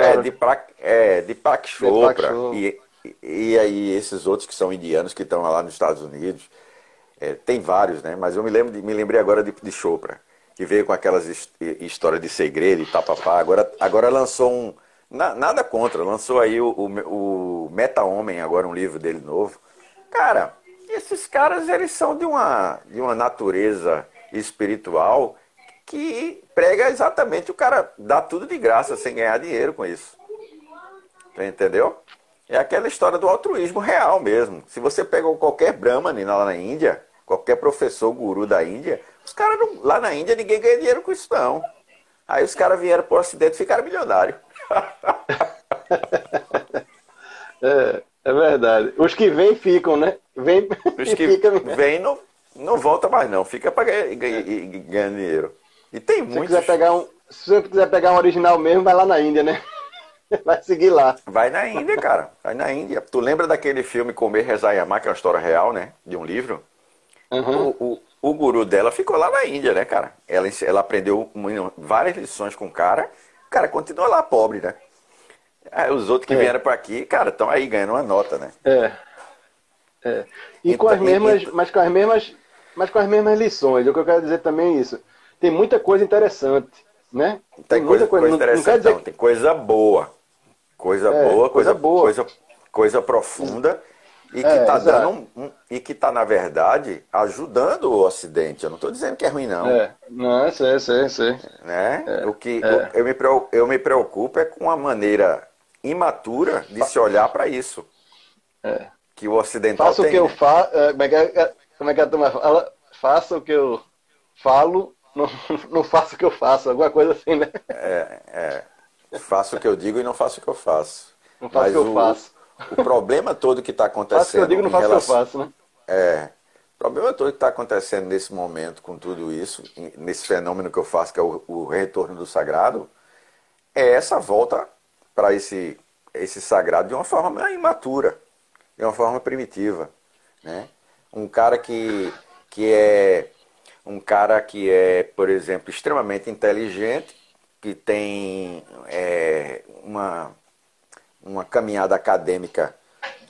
é, Deepak, é, Deepak Chopra. E, e aí esses outros que são indianos que estão lá nos Estados Unidos. É, tem vários, né? Mas eu me, lembro de, me lembrei agora de, de Chopra, que veio com aquelas histórias de segredo e tapapá. Agora, agora lançou um. Na, nada contra, lançou aí o, o, o Meta Homem, agora um livro dele novo. Cara, esses caras eles são de uma, de uma natureza espiritual que prega exatamente o cara dá tudo de graça sem ganhar dinheiro com isso. Entendeu? É aquela história do altruísmo real mesmo. Se você pega qualquer Brahmani lá na Índia, qualquer professor guru da Índia, os caras lá na Índia ninguém ganha dinheiro com isso não. Aí os caras vieram para o Ocidente e ficaram milionários. *laughs* é, é verdade. Os que vêm ficam, né? Vem Os *laughs* que vêm não, não volta mais não, fica para ganhar, ganhar, dinheiro. E tem se muitos... Quiser pegar um, se você quiser pegar um original mesmo, vai lá na Índia, né? *laughs* Vai seguir lá. Vai na Índia, cara. Vai na Índia. Tu lembra daquele filme Comer, Rezar e Amar, que é uma história real, né? De um livro? Uhum. O, o, o, guru dela ficou lá na Índia, né, cara? Ela, ela aprendeu várias lições com o cara. O cara continua lá pobre, né? Aí os outros que é. vieram para aqui, cara, estão aí ganhando uma nota, né? É. é. E então, com as mesmas, e, mas com as mesmas, mas com as mesmas lições. O que eu quero dizer também é isso. Tem muita coisa interessante, né? Tem, tem coisa, muita coisa, coisa interessante, não, não, não, tem coisa boa. Coisa é, boa, coisa, coisa, boa. Coisa, coisa profunda e que é, está dando um, um, e que está na verdade ajudando o Ocidente. Eu não estou dizendo que é ruim não. É, não, sei, sei, sei. Né? É, o que é. eu, me, eu me preocupo é com a maneira imatura de se olhar para isso. É. Que o ocidental Faça tem. o que eu faço. É, como, é que, como é que a turma fala? Faça o que eu falo, não, *laughs* não faça o que eu faço. Alguma coisa assim, né? É, é. Faço o que eu digo e não faço o que eu faço. Não faço o que eu faço. O problema todo que está acontecendo. Faço o que eu digo, não faço relação... eu faço, né? É. O problema todo que está acontecendo nesse momento, com tudo isso, nesse fenômeno que eu faço, que é o, o retorno do sagrado, é essa volta para esse, esse sagrado de uma forma imatura, de uma forma primitiva. Né? Um cara que, que é um cara que é, por exemplo, extremamente inteligente, que tem é, uma, uma caminhada acadêmica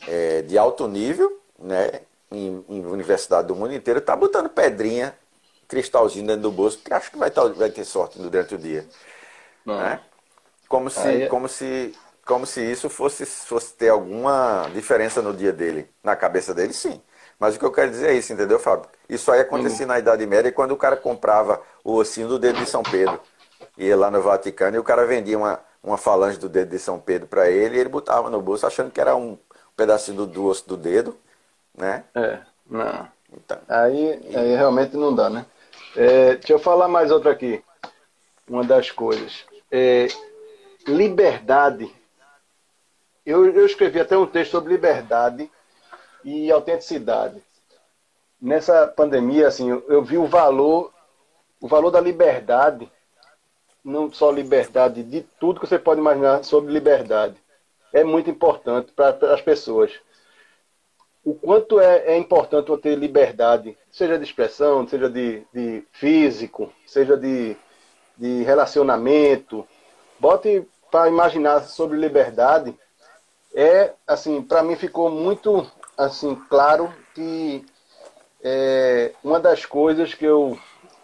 é, de alto nível, né, em, em universidade do mundo inteiro, está botando pedrinha, cristalzinho dentro do bolso, porque acho que vai, vai ter sorte durante o dia. Né? Como se, Aí... como se, como se isso fosse, fosse ter alguma diferença no dia dele. Na cabeça dele, sim. Mas o que eu quero dizer é isso, entendeu, Fábio? Isso aí acontecia uhum. na Idade Média quando o cara comprava o ossinho do dedo de São Pedro. Ia lá no Vaticano e o cara vendia uma, uma falange do dedo de São Pedro para ele e ele botava no bolso achando que era um pedacinho do, osso do dedo, né? É, não. Então, aí, e... aí realmente não dá, né? É, deixa eu falar mais outra aqui. Uma das coisas. É, liberdade. Eu, eu escrevi até um texto sobre liberdade e autenticidade. Nessa pandemia, assim, eu, eu vi o valor, o valor da liberdade, não só liberdade, de tudo que você pode imaginar sobre liberdade. É muito importante para as pessoas. O quanto é, é importante ter liberdade, seja de expressão, seja de, de físico, seja de, de relacionamento, bote para imaginar sobre liberdade, é assim, para mim ficou muito assim claro que é, uma das coisas que eu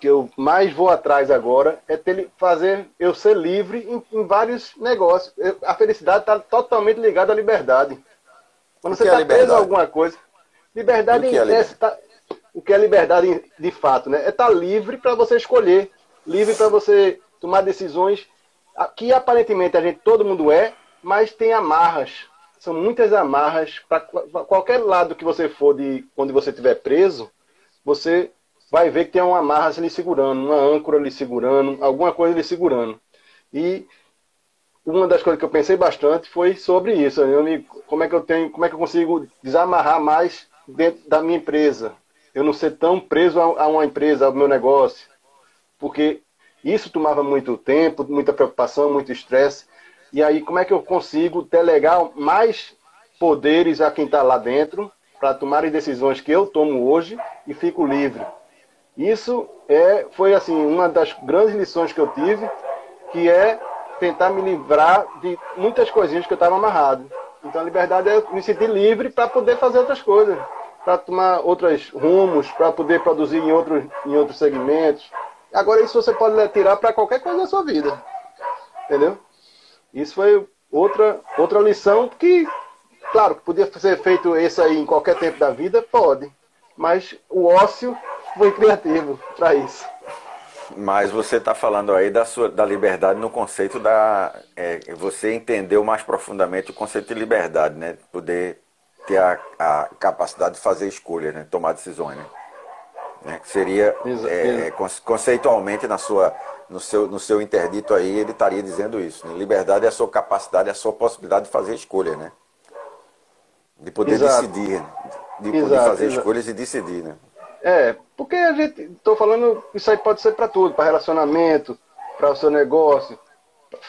que eu mais vou atrás agora é ter, fazer eu ser livre em, em vários negócios. Eu, a felicidade está totalmente ligada à liberdade. Quando você está é preso a alguma coisa, liberdade em é, tá, o que é liberdade de fato, né? É estar tá livre para você escolher, livre para você tomar decisões que aparentemente a gente todo mundo é, mas tem amarras. São muitas amarras para qualquer lado que você for de quando você estiver preso, você vai ver que tem uma amarra ali segurando, uma âncora ali segurando, alguma coisa ali segurando. E uma das coisas que eu pensei bastante foi sobre isso. Me, como é que eu tenho, como é que eu consigo desamarrar mais dentro da minha empresa? Eu não ser tão preso a, a uma empresa, ao meu negócio, porque isso tomava muito tempo, muita preocupação, muito estresse. E aí, como é que eu consigo delegar mais poderes a quem está lá dentro para tomarem decisões que eu tomo hoje e fico livre? Isso é, foi assim uma das grandes lições que eu tive, que é tentar me livrar de muitas coisinhas que eu estava amarrado. Então a liberdade é me sentir livre para poder fazer outras coisas, para tomar outros rumos, para poder produzir em outros, em outros segmentos, Agora, isso você pode tirar para qualquer coisa da sua vida. Entendeu? Isso foi outra, outra lição que, claro, podia ser feito isso aí em qualquer tempo da vida, pode. Mas o ócio foi criativo para isso. Mas você está falando aí da, sua, da liberdade no conceito da. É, você entendeu mais profundamente o conceito de liberdade, né? Poder ter a, a capacidade de fazer escolhas, né? Tomar decisões, né? Né? Seria, é, conceitualmente, na sua, no, seu, no seu interdito aí, ele estaria dizendo isso. Né? Liberdade é a sua capacidade, é a sua possibilidade de fazer escolha, né? De poder Exato. decidir, de poder Exato, fazer Exato. escolhas e decidir, né? É, porque a gente, estou falando, isso aí pode ser para tudo, para relacionamento, para o seu negócio,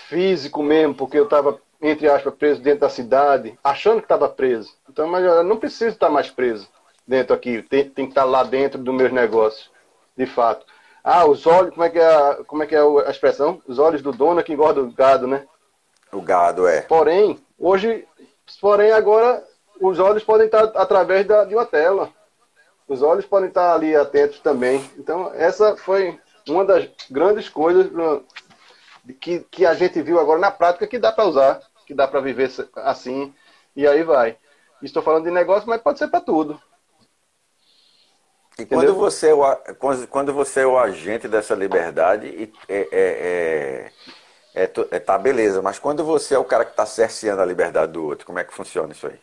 físico mesmo, porque eu estava, entre aspas, preso dentro da cidade, achando que estava preso. Então, mas eu não preciso estar mais preso dentro aqui, tem, tem que estar lá dentro dos meus negócios, de fato. Ah, os olhos, como é que é a, como é, que é a expressão? Os olhos do dono é que engorda o gado, né? O gado, é. Porém, hoje, porém agora, os olhos podem estar através da, de uma tela. Os olhos podem estar ali atentos também. Então, essa foi uma das grandes coisas que, que a gente viu agora na prática que dá para usar, que dá para viver assim, e aí vai. Estou falando de negócio, mas pode ser para tudo. E quando você, é o, quando você é o agente dessa liberdade, é, é, é, é, é, tá beleza, mas quando você é o cara que está cerceando a liberdade do outro, como é que funciona isso aí?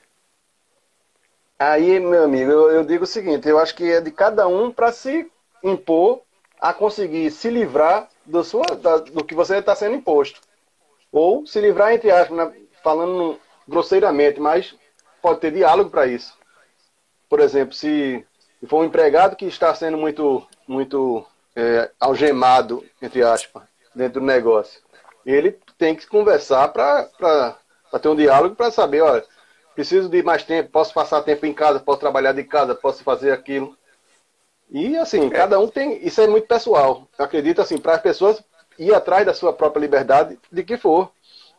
Aí, meu amigo, eu, eu digo o seguinte, eu acho que é de cada um para se impor a conseguir se livrar do, sua, da, do que você está sendo imposto. Ou se livrar, entre aspas, né, falando grosseiramente, mas pode ter diálogo para isso. Por exemplo, se for um empregado que está sendo muito, muito é, algemado, entre aspas, dentro do negócio. Ele tem que conversar para ter um diálogo para saber, olha, preciso de mais tempo, posso passar tempo em casa, posso trabalhar de casa, posso fazer aquilo. E assim, é. cada um tem. Isso é muito pessoal. Eu acredito assim, para as pessoas ir atrás da sua própria liberdade, de que for.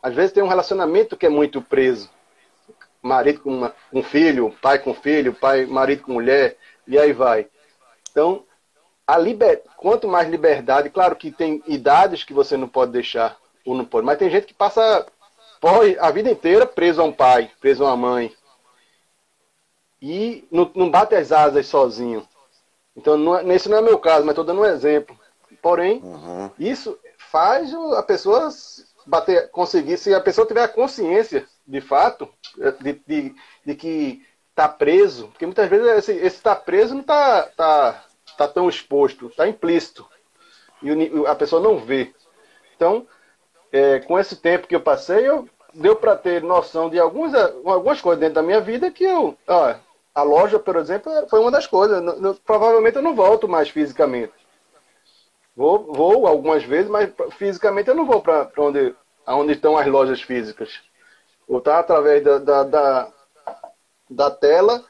Às vezes tem um relacionamento que é muito preso. Marido com, com filho, pai com filho, pai, marido com mulher, e aí vai. Então, a liber... quanto mais liberdade, claro que tem idades que você não pode deixar, ou não pode, mas tem gente que passa a vida inteira preso a um pai, preso a uma mãe. E não, não bate as asas sozinho. Então, não, é, esse não é meu caso, mas estou dando um exemplo. Porém, uhum. isso faz a pessoa bater, conseguir, se a pessoa tiver a consciência, de fato, de, de, de que tá preso, porque muitas vezes esse, esse tá preso não tá, tá, tá tão exposto, tá implícito. E a pessoa não vê. Então, é, com esse tempo que eu passei, eu, deu para ter noção de algumas, algumas coisas dentro da minha vida que eu. Ó, a loja, por exemplo, foi uma das coisas. Eu, provavelmente eu não volto mais fisicamente. Vou, vou algumas vezes, mas fisicamente eu não vou para onde, onde estão as lojas físicas. Vou estar através da, da, da da tela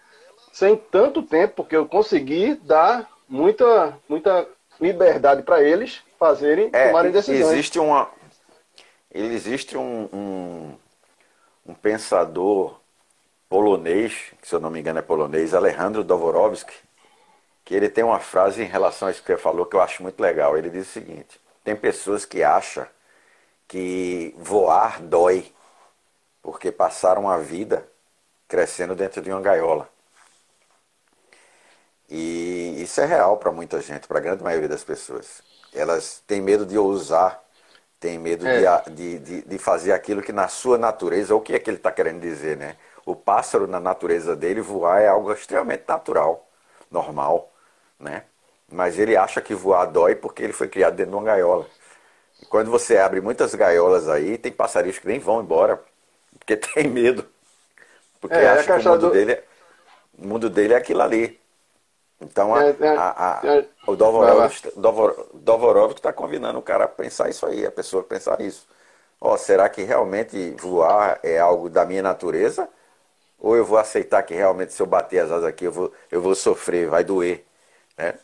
sem tanto tempo, porque eu consegui dar muita, muita liberdade para eles fazerem, é, tomarem decisões. Existe uma, ele existe um, um, um pensador polonês, que se eu não me engano é polonês, Alejandro Dovorovsky, que ele tem uma frase em relação a isso que você falou que eu acho muito legal. Ele diz o seguinte: tem pessoas que acham que voar dói, porque passaram a vida crescendo dentro de uma gaiola. E isso é real para muita gente, para a grande maioria das pessoas. Elas têm medo de ousar, têm medo é. de, de, de, fazer aquilo que na sua natureza, ou o que é que ele está querendo dizer, né? O pássaro, na natureza dele, voar é algo extremamente natural, normal, né? Mas ele acha que voar dói porque ele foi criado dentro de uma gaiola. E quando você abre muitas gaiolas aí, tem passarinhos que nem vão embora, porque *laughs* tem medo. Porque é, acha que o mundo, do... dele, é, o mundo dele é aquilo ali. Então, a, é, é, a, a, é, o Dovorovski está convidando o cara a pensar isso aí, a pessoa a pensar isso. Ó, será que realmente voar é algo da minha natureza? Ou eu vou aceitar que realmente se eu bater as asas aqui eu vou, eu vou sofrer, vai doer? Né?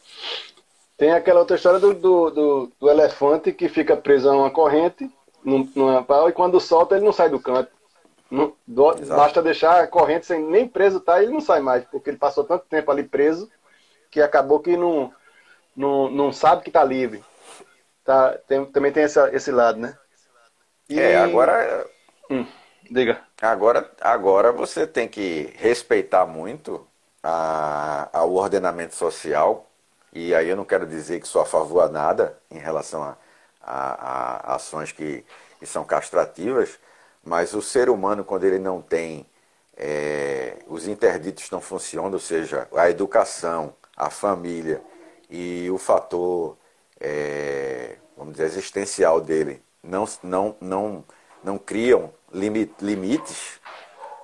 Tem aquela outra história do, do, do, do elefante que fica preso a uma corrente num, numa pau e quando solta ele não sai do canto. Não, do, basta deixar a corrente sem nem preso tá, ele não sai mais, porque ele passou tanto tempo ali preso que acabou que não, não, não sabe que está livre. Tá, tem, também tem essa, esse lado, né? E... É, agora. Hum, diga. Agora, agora você tem que respeitar muito a, o ordenamento social, e aí eu não quero dizer que sou a favor a nada em relação a, a, a ações que, que são castrativas, mas o ser humano, quando ele não tem. É, os interditos não funcionam, ou seja, a educação, a família e o fator, é, vamos dizer, existencial dele não, não, não, não criam limites,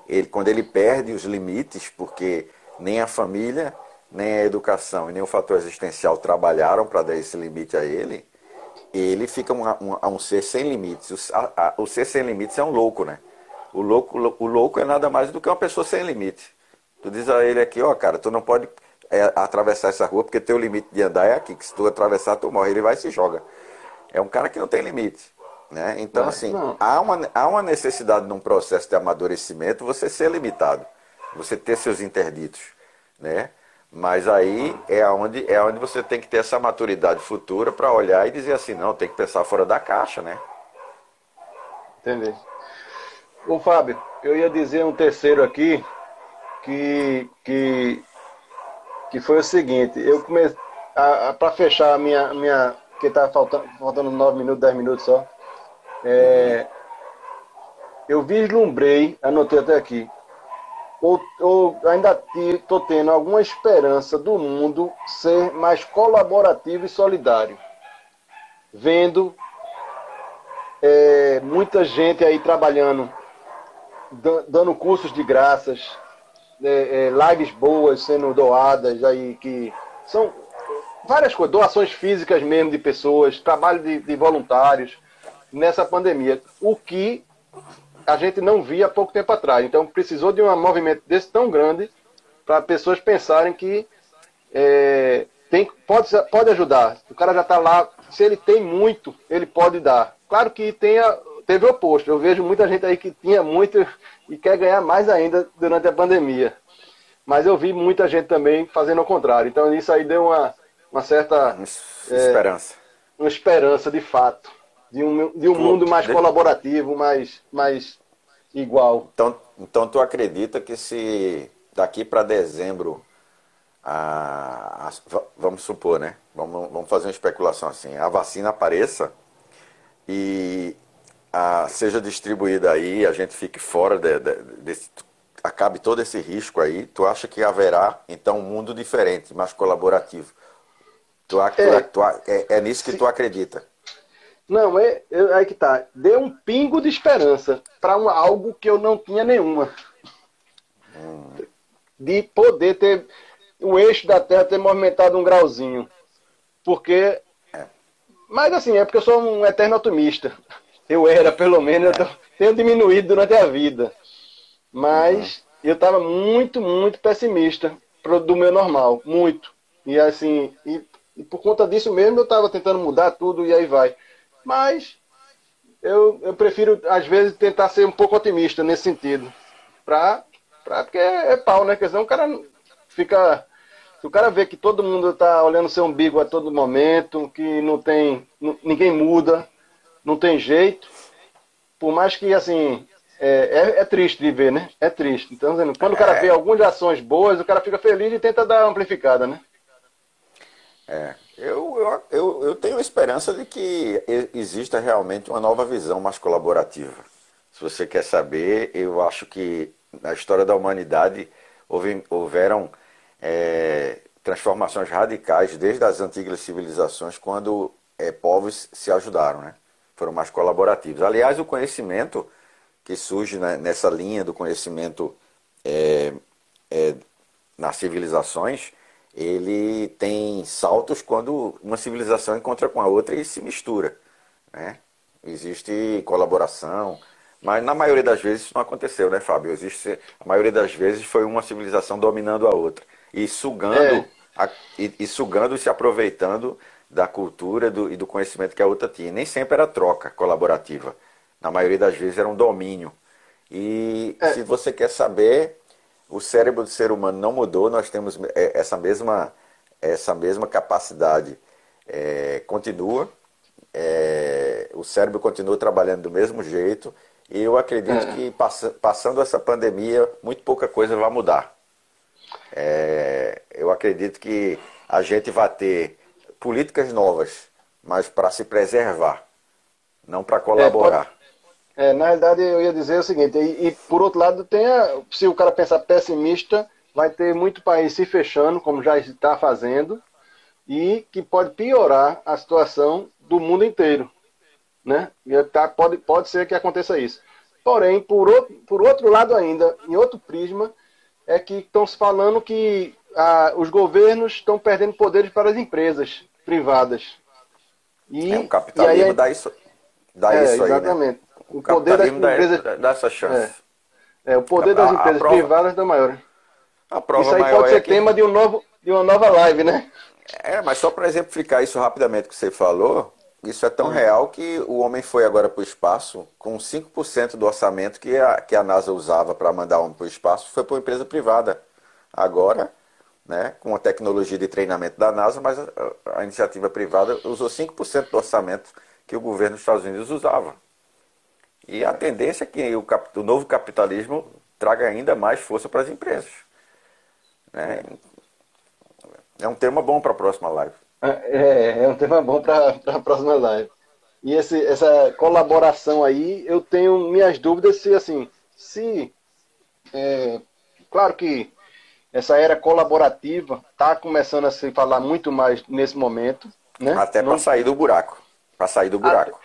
ele, quando ele perde os limites, porque nem a família, nem a educação e nem o fator existencial trabalharam para dar esse limite a ele, ele fica um, um, um ser sem limites. O, a, o, ser sem limites é um louco, né? O louco, o louco é nada mais do que uma pessoa sem limite. Tu diz a ele aqui, ó, cara, tu não pode é, atravessar essa rua, porque teu limite de andar é aqui, que se tu atravessar, tu morre, ele vai e se joga. É um cara que não tem limite. Né? Então, não, assim, não. Há, uma, há uma necessidade num processo de amadurecimento você ser limitado, você ter seus interditos. Né? Mas aí é onde, é onde você tem que ter essa maturidade futura para olhar e dizer assim, não, tem que pensar fora da caixa, né? Entendi. Ô Fábio, eu ia dizer um terceiro aqui que, que que foi o seguinte, eu comecei para fechar a minha minha que tá faltando faltando 9 minutos, 10 minutos só. É, eu vislumbrei, anotei até aqui, ou, ou ainda estou tendo alguma esperança do mundo ser mais colaborativo e solidário. Vendo é, muita gente aí trabalhando, dando cursos de graças, é, é, lives boas sendo doadas aí que são várias coisas, doações físicas mesmo de pessoas, trabalho de, de voluntários nessa pandemia, o que a gente não via há pouco tempo atrás. Então precisou de um movimento desse tão grande para pessoas pensarem que é, tem, pode, pode ajudar. O cara já está lá, se ele tem muito, ele pode dar. Claro que tenha, teve o oposto. Eu vejo muita gente aí que tinha muito e quer ganhar mais ainda durante a pandemia. Mas eu vi muita gente também fazendo o contrário. Então isso aí deu uma, uma certa é, esperança. Uma esperança de fato. De um, de um mundo mais colaborativo, mais, mais igual. Então, então tu acredita que se daqui para dezembro, a, a, vamos supor, né? Vamos, vamos fazer uma especulação assim, a vacina apareça e a, seja distribuída aí, a gente fique fora de, de, desse, acabe todo esse risco aí, tu acha que haverá então um mundo diferente, mais colaborativo? Tu, é, tu, é, é nisso que tu acredita? Não, é, é aí que tá. Deu um pingo de esperança para algo que eu não tinha nenhuma. Hum. De poder ter o eixo da Terra ter movimentado um grauzinho. Porque. É. Mas assim, é porque eu sou um eterno otimista. Eu era, pelo menos, eu tenho diminuído durante a vida. Mas uhum. eu estava muito, muito pessimista pro, do meu normal. Muito. E assim, e, e por conta disso mesmo eu estava tentando mudar tudo e aí vai. Mas eu, eu prefiro, às vezes, tentar ser um pouco otimista nesse sentido. Pra, pra, porque é, é pau, né? Porque senão o cara fica. Se o cara vê que todo mundo tá olhando seu umbigo a todo momento, que não tem. ninguém muda, não tem jeito, por mais que assim. É, é, é triste de ver, né? É triste. Então, quando o cara é. vê algumas ações boas, o cara fica feliz e tenta dar amplificada, né? É. Eu, eu, eu, eu tenho esperança de que exista realmente uma nova visão mais colaborativa. Se você quer saber, eu acho que na história da humanidade houve, houveram é, transformações radicais desde as antigas civilizações, quando é, povos se ajudaram, né? Foram mais colaborativos. Aliás, o conhecimento que surge né, nessa linha do conhecimento é, é nas civilizações ele tem saltos quando uma civilização encontra com a outra e se mistura. Né? Existe colaboração, mas na maioria das vezes isso não aconteceu, né, Fábio? Existe, a maioria das vezes foi uma civilização dominando a outra e sugando, é. a, e, e, sugando e se aproveitando da cultura do, e do conhecimento que a outra tinha. Nem sempre era troca colaborativa. Na maioria das vezes era um domínio. E é. se você quer saber, o cérebro do ser humano não mudou, nós temos é, essa mesma, essa mesma capacidade, é, continua, é, o cérebro continua trabalhando do mesmo jeito, e eu acredito é. que pass passando essa pandemia, muito pouca coisa vai mudar. É, eu acredito que a gente vai ter políticas novas, mas para se preservar, não para colaborar. Pode... É, na verdade, eu ia dizer o seguinte, e, e, por outro lado, tem a, se o cara pensar pessimista, vai ter muito país se fechando, como já está fazendo, e que pode piorar a situação do mundo inteiro. Né? E tá, pode, pode ser que aconteça isso. Porém, por outro, por outro lado ainda, em outro prisma, é que estão se falando que ah, os governos estão perdendo poderes para as empresas privadas. E, é, o capitalismo aí, dá isso, dá é, isso aí, né? Exatamente. Né? O, poder das empresas. Dá, dá essa chance. É, é o poder das a, empresas a prova, privadas é maior. A prova isso aí pode ser é que... tema de, um novo, de uma nova live, né? É, mas só para exemplificar isso rapidamente que você falou, isso é tão hum. real que o homem foi agora para o espaço com 5% do orçamento que a, que a NASA usava para mandar o homem para o espaço foi para uma empresa privada. Agora, né, com a tecnologia de treinamento da NASA, mas a, iniciativa privada usou 5% do orçamento que o governo dos Estados Unidos usava. E a tendência é que o, o novo capitalismo traga ainda mais força para as empresas. Né? É um tema bom para a próxima live. É, é, é um tema bom para a próxima live. E esse, essa colaboração aí, eu tenho minhas dúvidas se, assim, se. É, claro que essa era colaborativa está começando a se falar muito mais nesse momento. Né? Até para sair do buraco. Para sair do buraco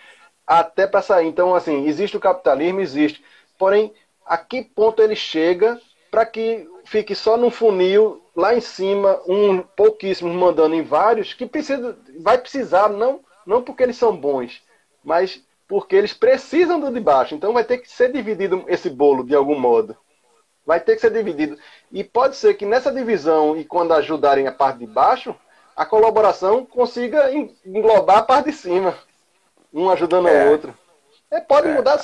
até para sair. Então, assim, existe o capitalismo, existe. Porém, a que ponto ele chega para que fique só num funil lá em cima, um pouquíssimos mandando em vários, que precisa, vai precisar, não, não porque eles são bons, mas porque eles precisam do de baixo. Então vai ter que ser dividido esse bolo de algum modo. Vai ter que ser dividido. E pode ser que nessa divisão e quando ajudarem a parte de baixo, a colaboração consiga englobar a parte de cima um ajudando é. o outro. É, pode é. mudar,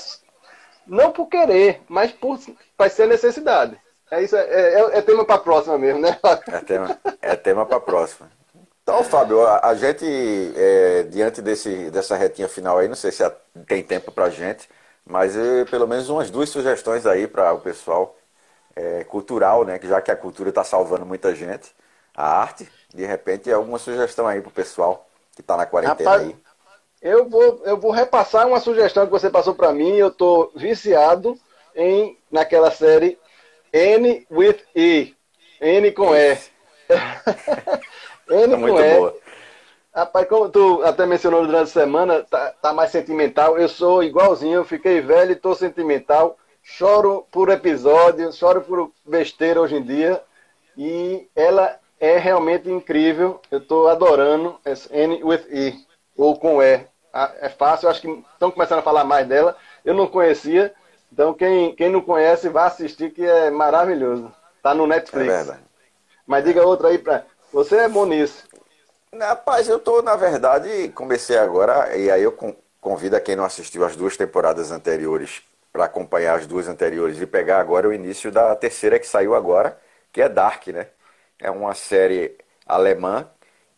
não por querer, mas por vai ser necessidade. É isso, é, é, é tema para a próxima mesmo, né? É tema, é tema para a próxima. Então, Fábio, a, a gente, é, diante desse, dessa retinha final aí, não sei se tem tempo para a gente, mas é, pelo menos umas duas sugestões aí para o pessoal é, cultural, né? Que já que a cultura está salvando muita gente, a arte, de repente, alguma sugestão aí para o pessoal que está na quarentena Rapaz, aí. Eu vou, eu vou repassar uma sugestão que você passou para mim. Eu estou viciado em naquela série N with E. N com E. *laughs* N é com E. Boa. Rapaz, como tu até mencionou durante a semana, tá, tá mais sentimental. Eu sou igualzinho, eu fiquei velho e tô sentimental. Choro por episódio, choro por besteira hoje em dia. E ela é realmente incrível. Eu estou adorando esse N with E ou com E. Ah, é fácil, acho que estão começando a falar mais dela. Eu não conhecia, então quem, quem não conhece, vá assistir, que é maravilhoso. Tá no Netflix. É verdade. Mas diga outra aí para. Você é bom nisso. Rapaz, eu tô, na verdade, comecei agora, e aí eu convida quem não assistiu as duas temporadas anteriores para acompanhar as duas anteriores e pegar agora o início da terceira que saiu agora, que é Dark, né? É uma série alemã.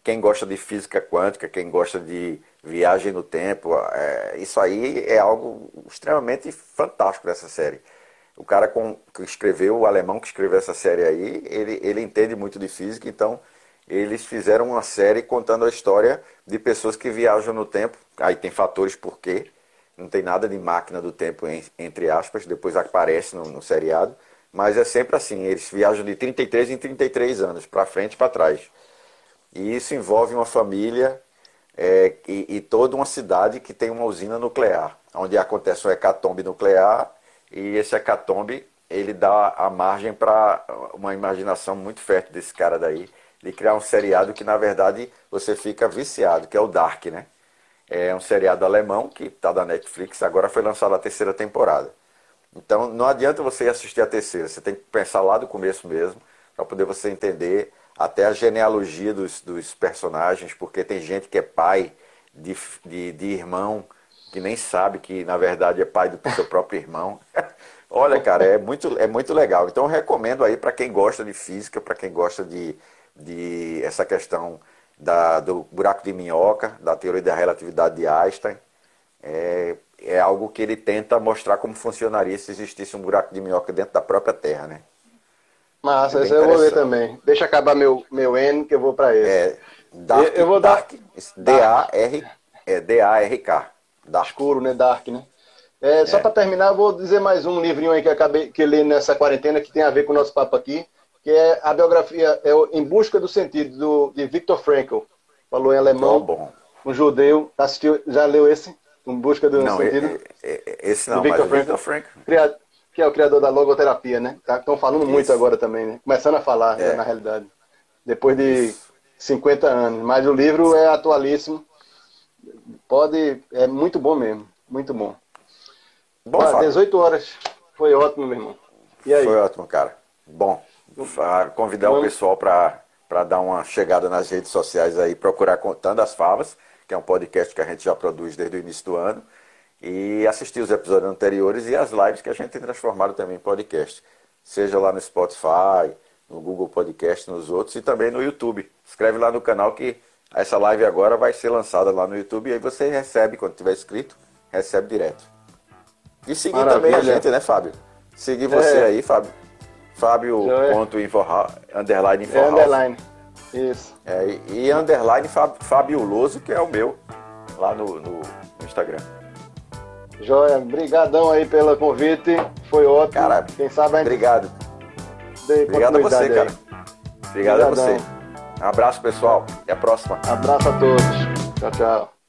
Quem gosta de física quântica, quem gosta de viagem no tempo, é, isso aí é algo extremamente fantástico dessa série. O cara com, que escreveu, o alemão que escreveu essa série aí, ele, ele entende muito de física, então eles fizeram uma série contando a história de pessoas que viajam no tempo. Aí tem fatores por quê. Não tem nada de máquina do tempo, entre aspas, depois aparece no, no seriado. Mas é sempre assim, eles viajam de 33 em 33 anos, para frente e para trás. E isso envolve uma família é, e, e, toda uma cidade que tem uma usina nuclear, onde acontece um hecatombe nuclear e esse hecatombe ele dá a margem para uma imaginação muito fértil desse cara daí, de criar um seriado que na verdade você fica viciado, que é o Dark, né? É um seriado alemão que está da Netflix, agora foi lançada a terceira temporada. Então não adianta você assistir a terceira, você tem que pensar lá do começo mesmo, para poder você entender até a genealogia dos, dos, personagens, porque tem gente que é pai de, de, de irmão que nem sabe que na verdade é pai do seu próprio irmão. *laughs* Olha, cara, é muito, é muito legal. Então eu recomendo aí para quem gosta de física, para quem gosta de, de essa questão da, do buraco de minhoca, da teoria da relatividade de Einstein. É, é algo que ele tenta mostrar como funcionaria se existisse um buraco de minhoca dentro da própria Terra, né? Massa, é esse eu vou ver também. Deixa acabar meu, meu N que eu vou para ele. É, Dark, eu, vou Dark, D-A-R, é, D-A-R-K. Dark. Escuro, né? Dark, né? É, só é. para terminar, vou dizer mais um livrinho aí que acabei que li nessa quarentena que tem a ver com o nosso papo aqui, que é a biografia é Em Busca do Sentido, do, de Viktor Frankl. Falou em alemão. Bom. Um judeu. Assistiu, já leu esse? Em Busca do não, Sentido? Esse não, Victor mas Frankl, Frankl. Criado, que é o criador da logoterapia, né? Estão tá, falando Isso. muito agora também, né? Começando a falar, né, é. né, na realidade. Depois de Isso. 50 anos. Mas o livro é atualíssimo. Pode. É muito bom mesmo. Muito bom. Bom, ah, 18 horas. Foi ótimo, meu irmão. E aí? Foi ótimo, cara. Bom, convidar o pessoal para dar uma chegada nas redes sociais aí, procurar Contando as Favas, que é um podcast que a gente já produz desde o início do ano, e assistir os episódios anteriores e as lives que a gente tem transformado também em podcast. Seja lá no Spotify, no Google Podcast, nos outros e também no YouTube. Escreve lá no canal que essa live agora vai ser lançada lá no YouTube e aí você recebe, quando tiver inscrito, recebe direto. E seguir Maravilha. também a gente, né, Fábio? Seguir você é. aí, Fábio. Fábio é. ponto info, underline info é, underline. Isso. É, e underline Fabiuloso, que é o meu, lá no, no, Instagram. Joia, brigadão aí pelo convite, foi ótimo. Cara, quem sabe gente... Obrigado. Obrigado a você, aí. cara. Obrigado Obrigadão. a você. Um abraço, pessoal. Até a próxima. Abraço a todos. Tchau, tchau.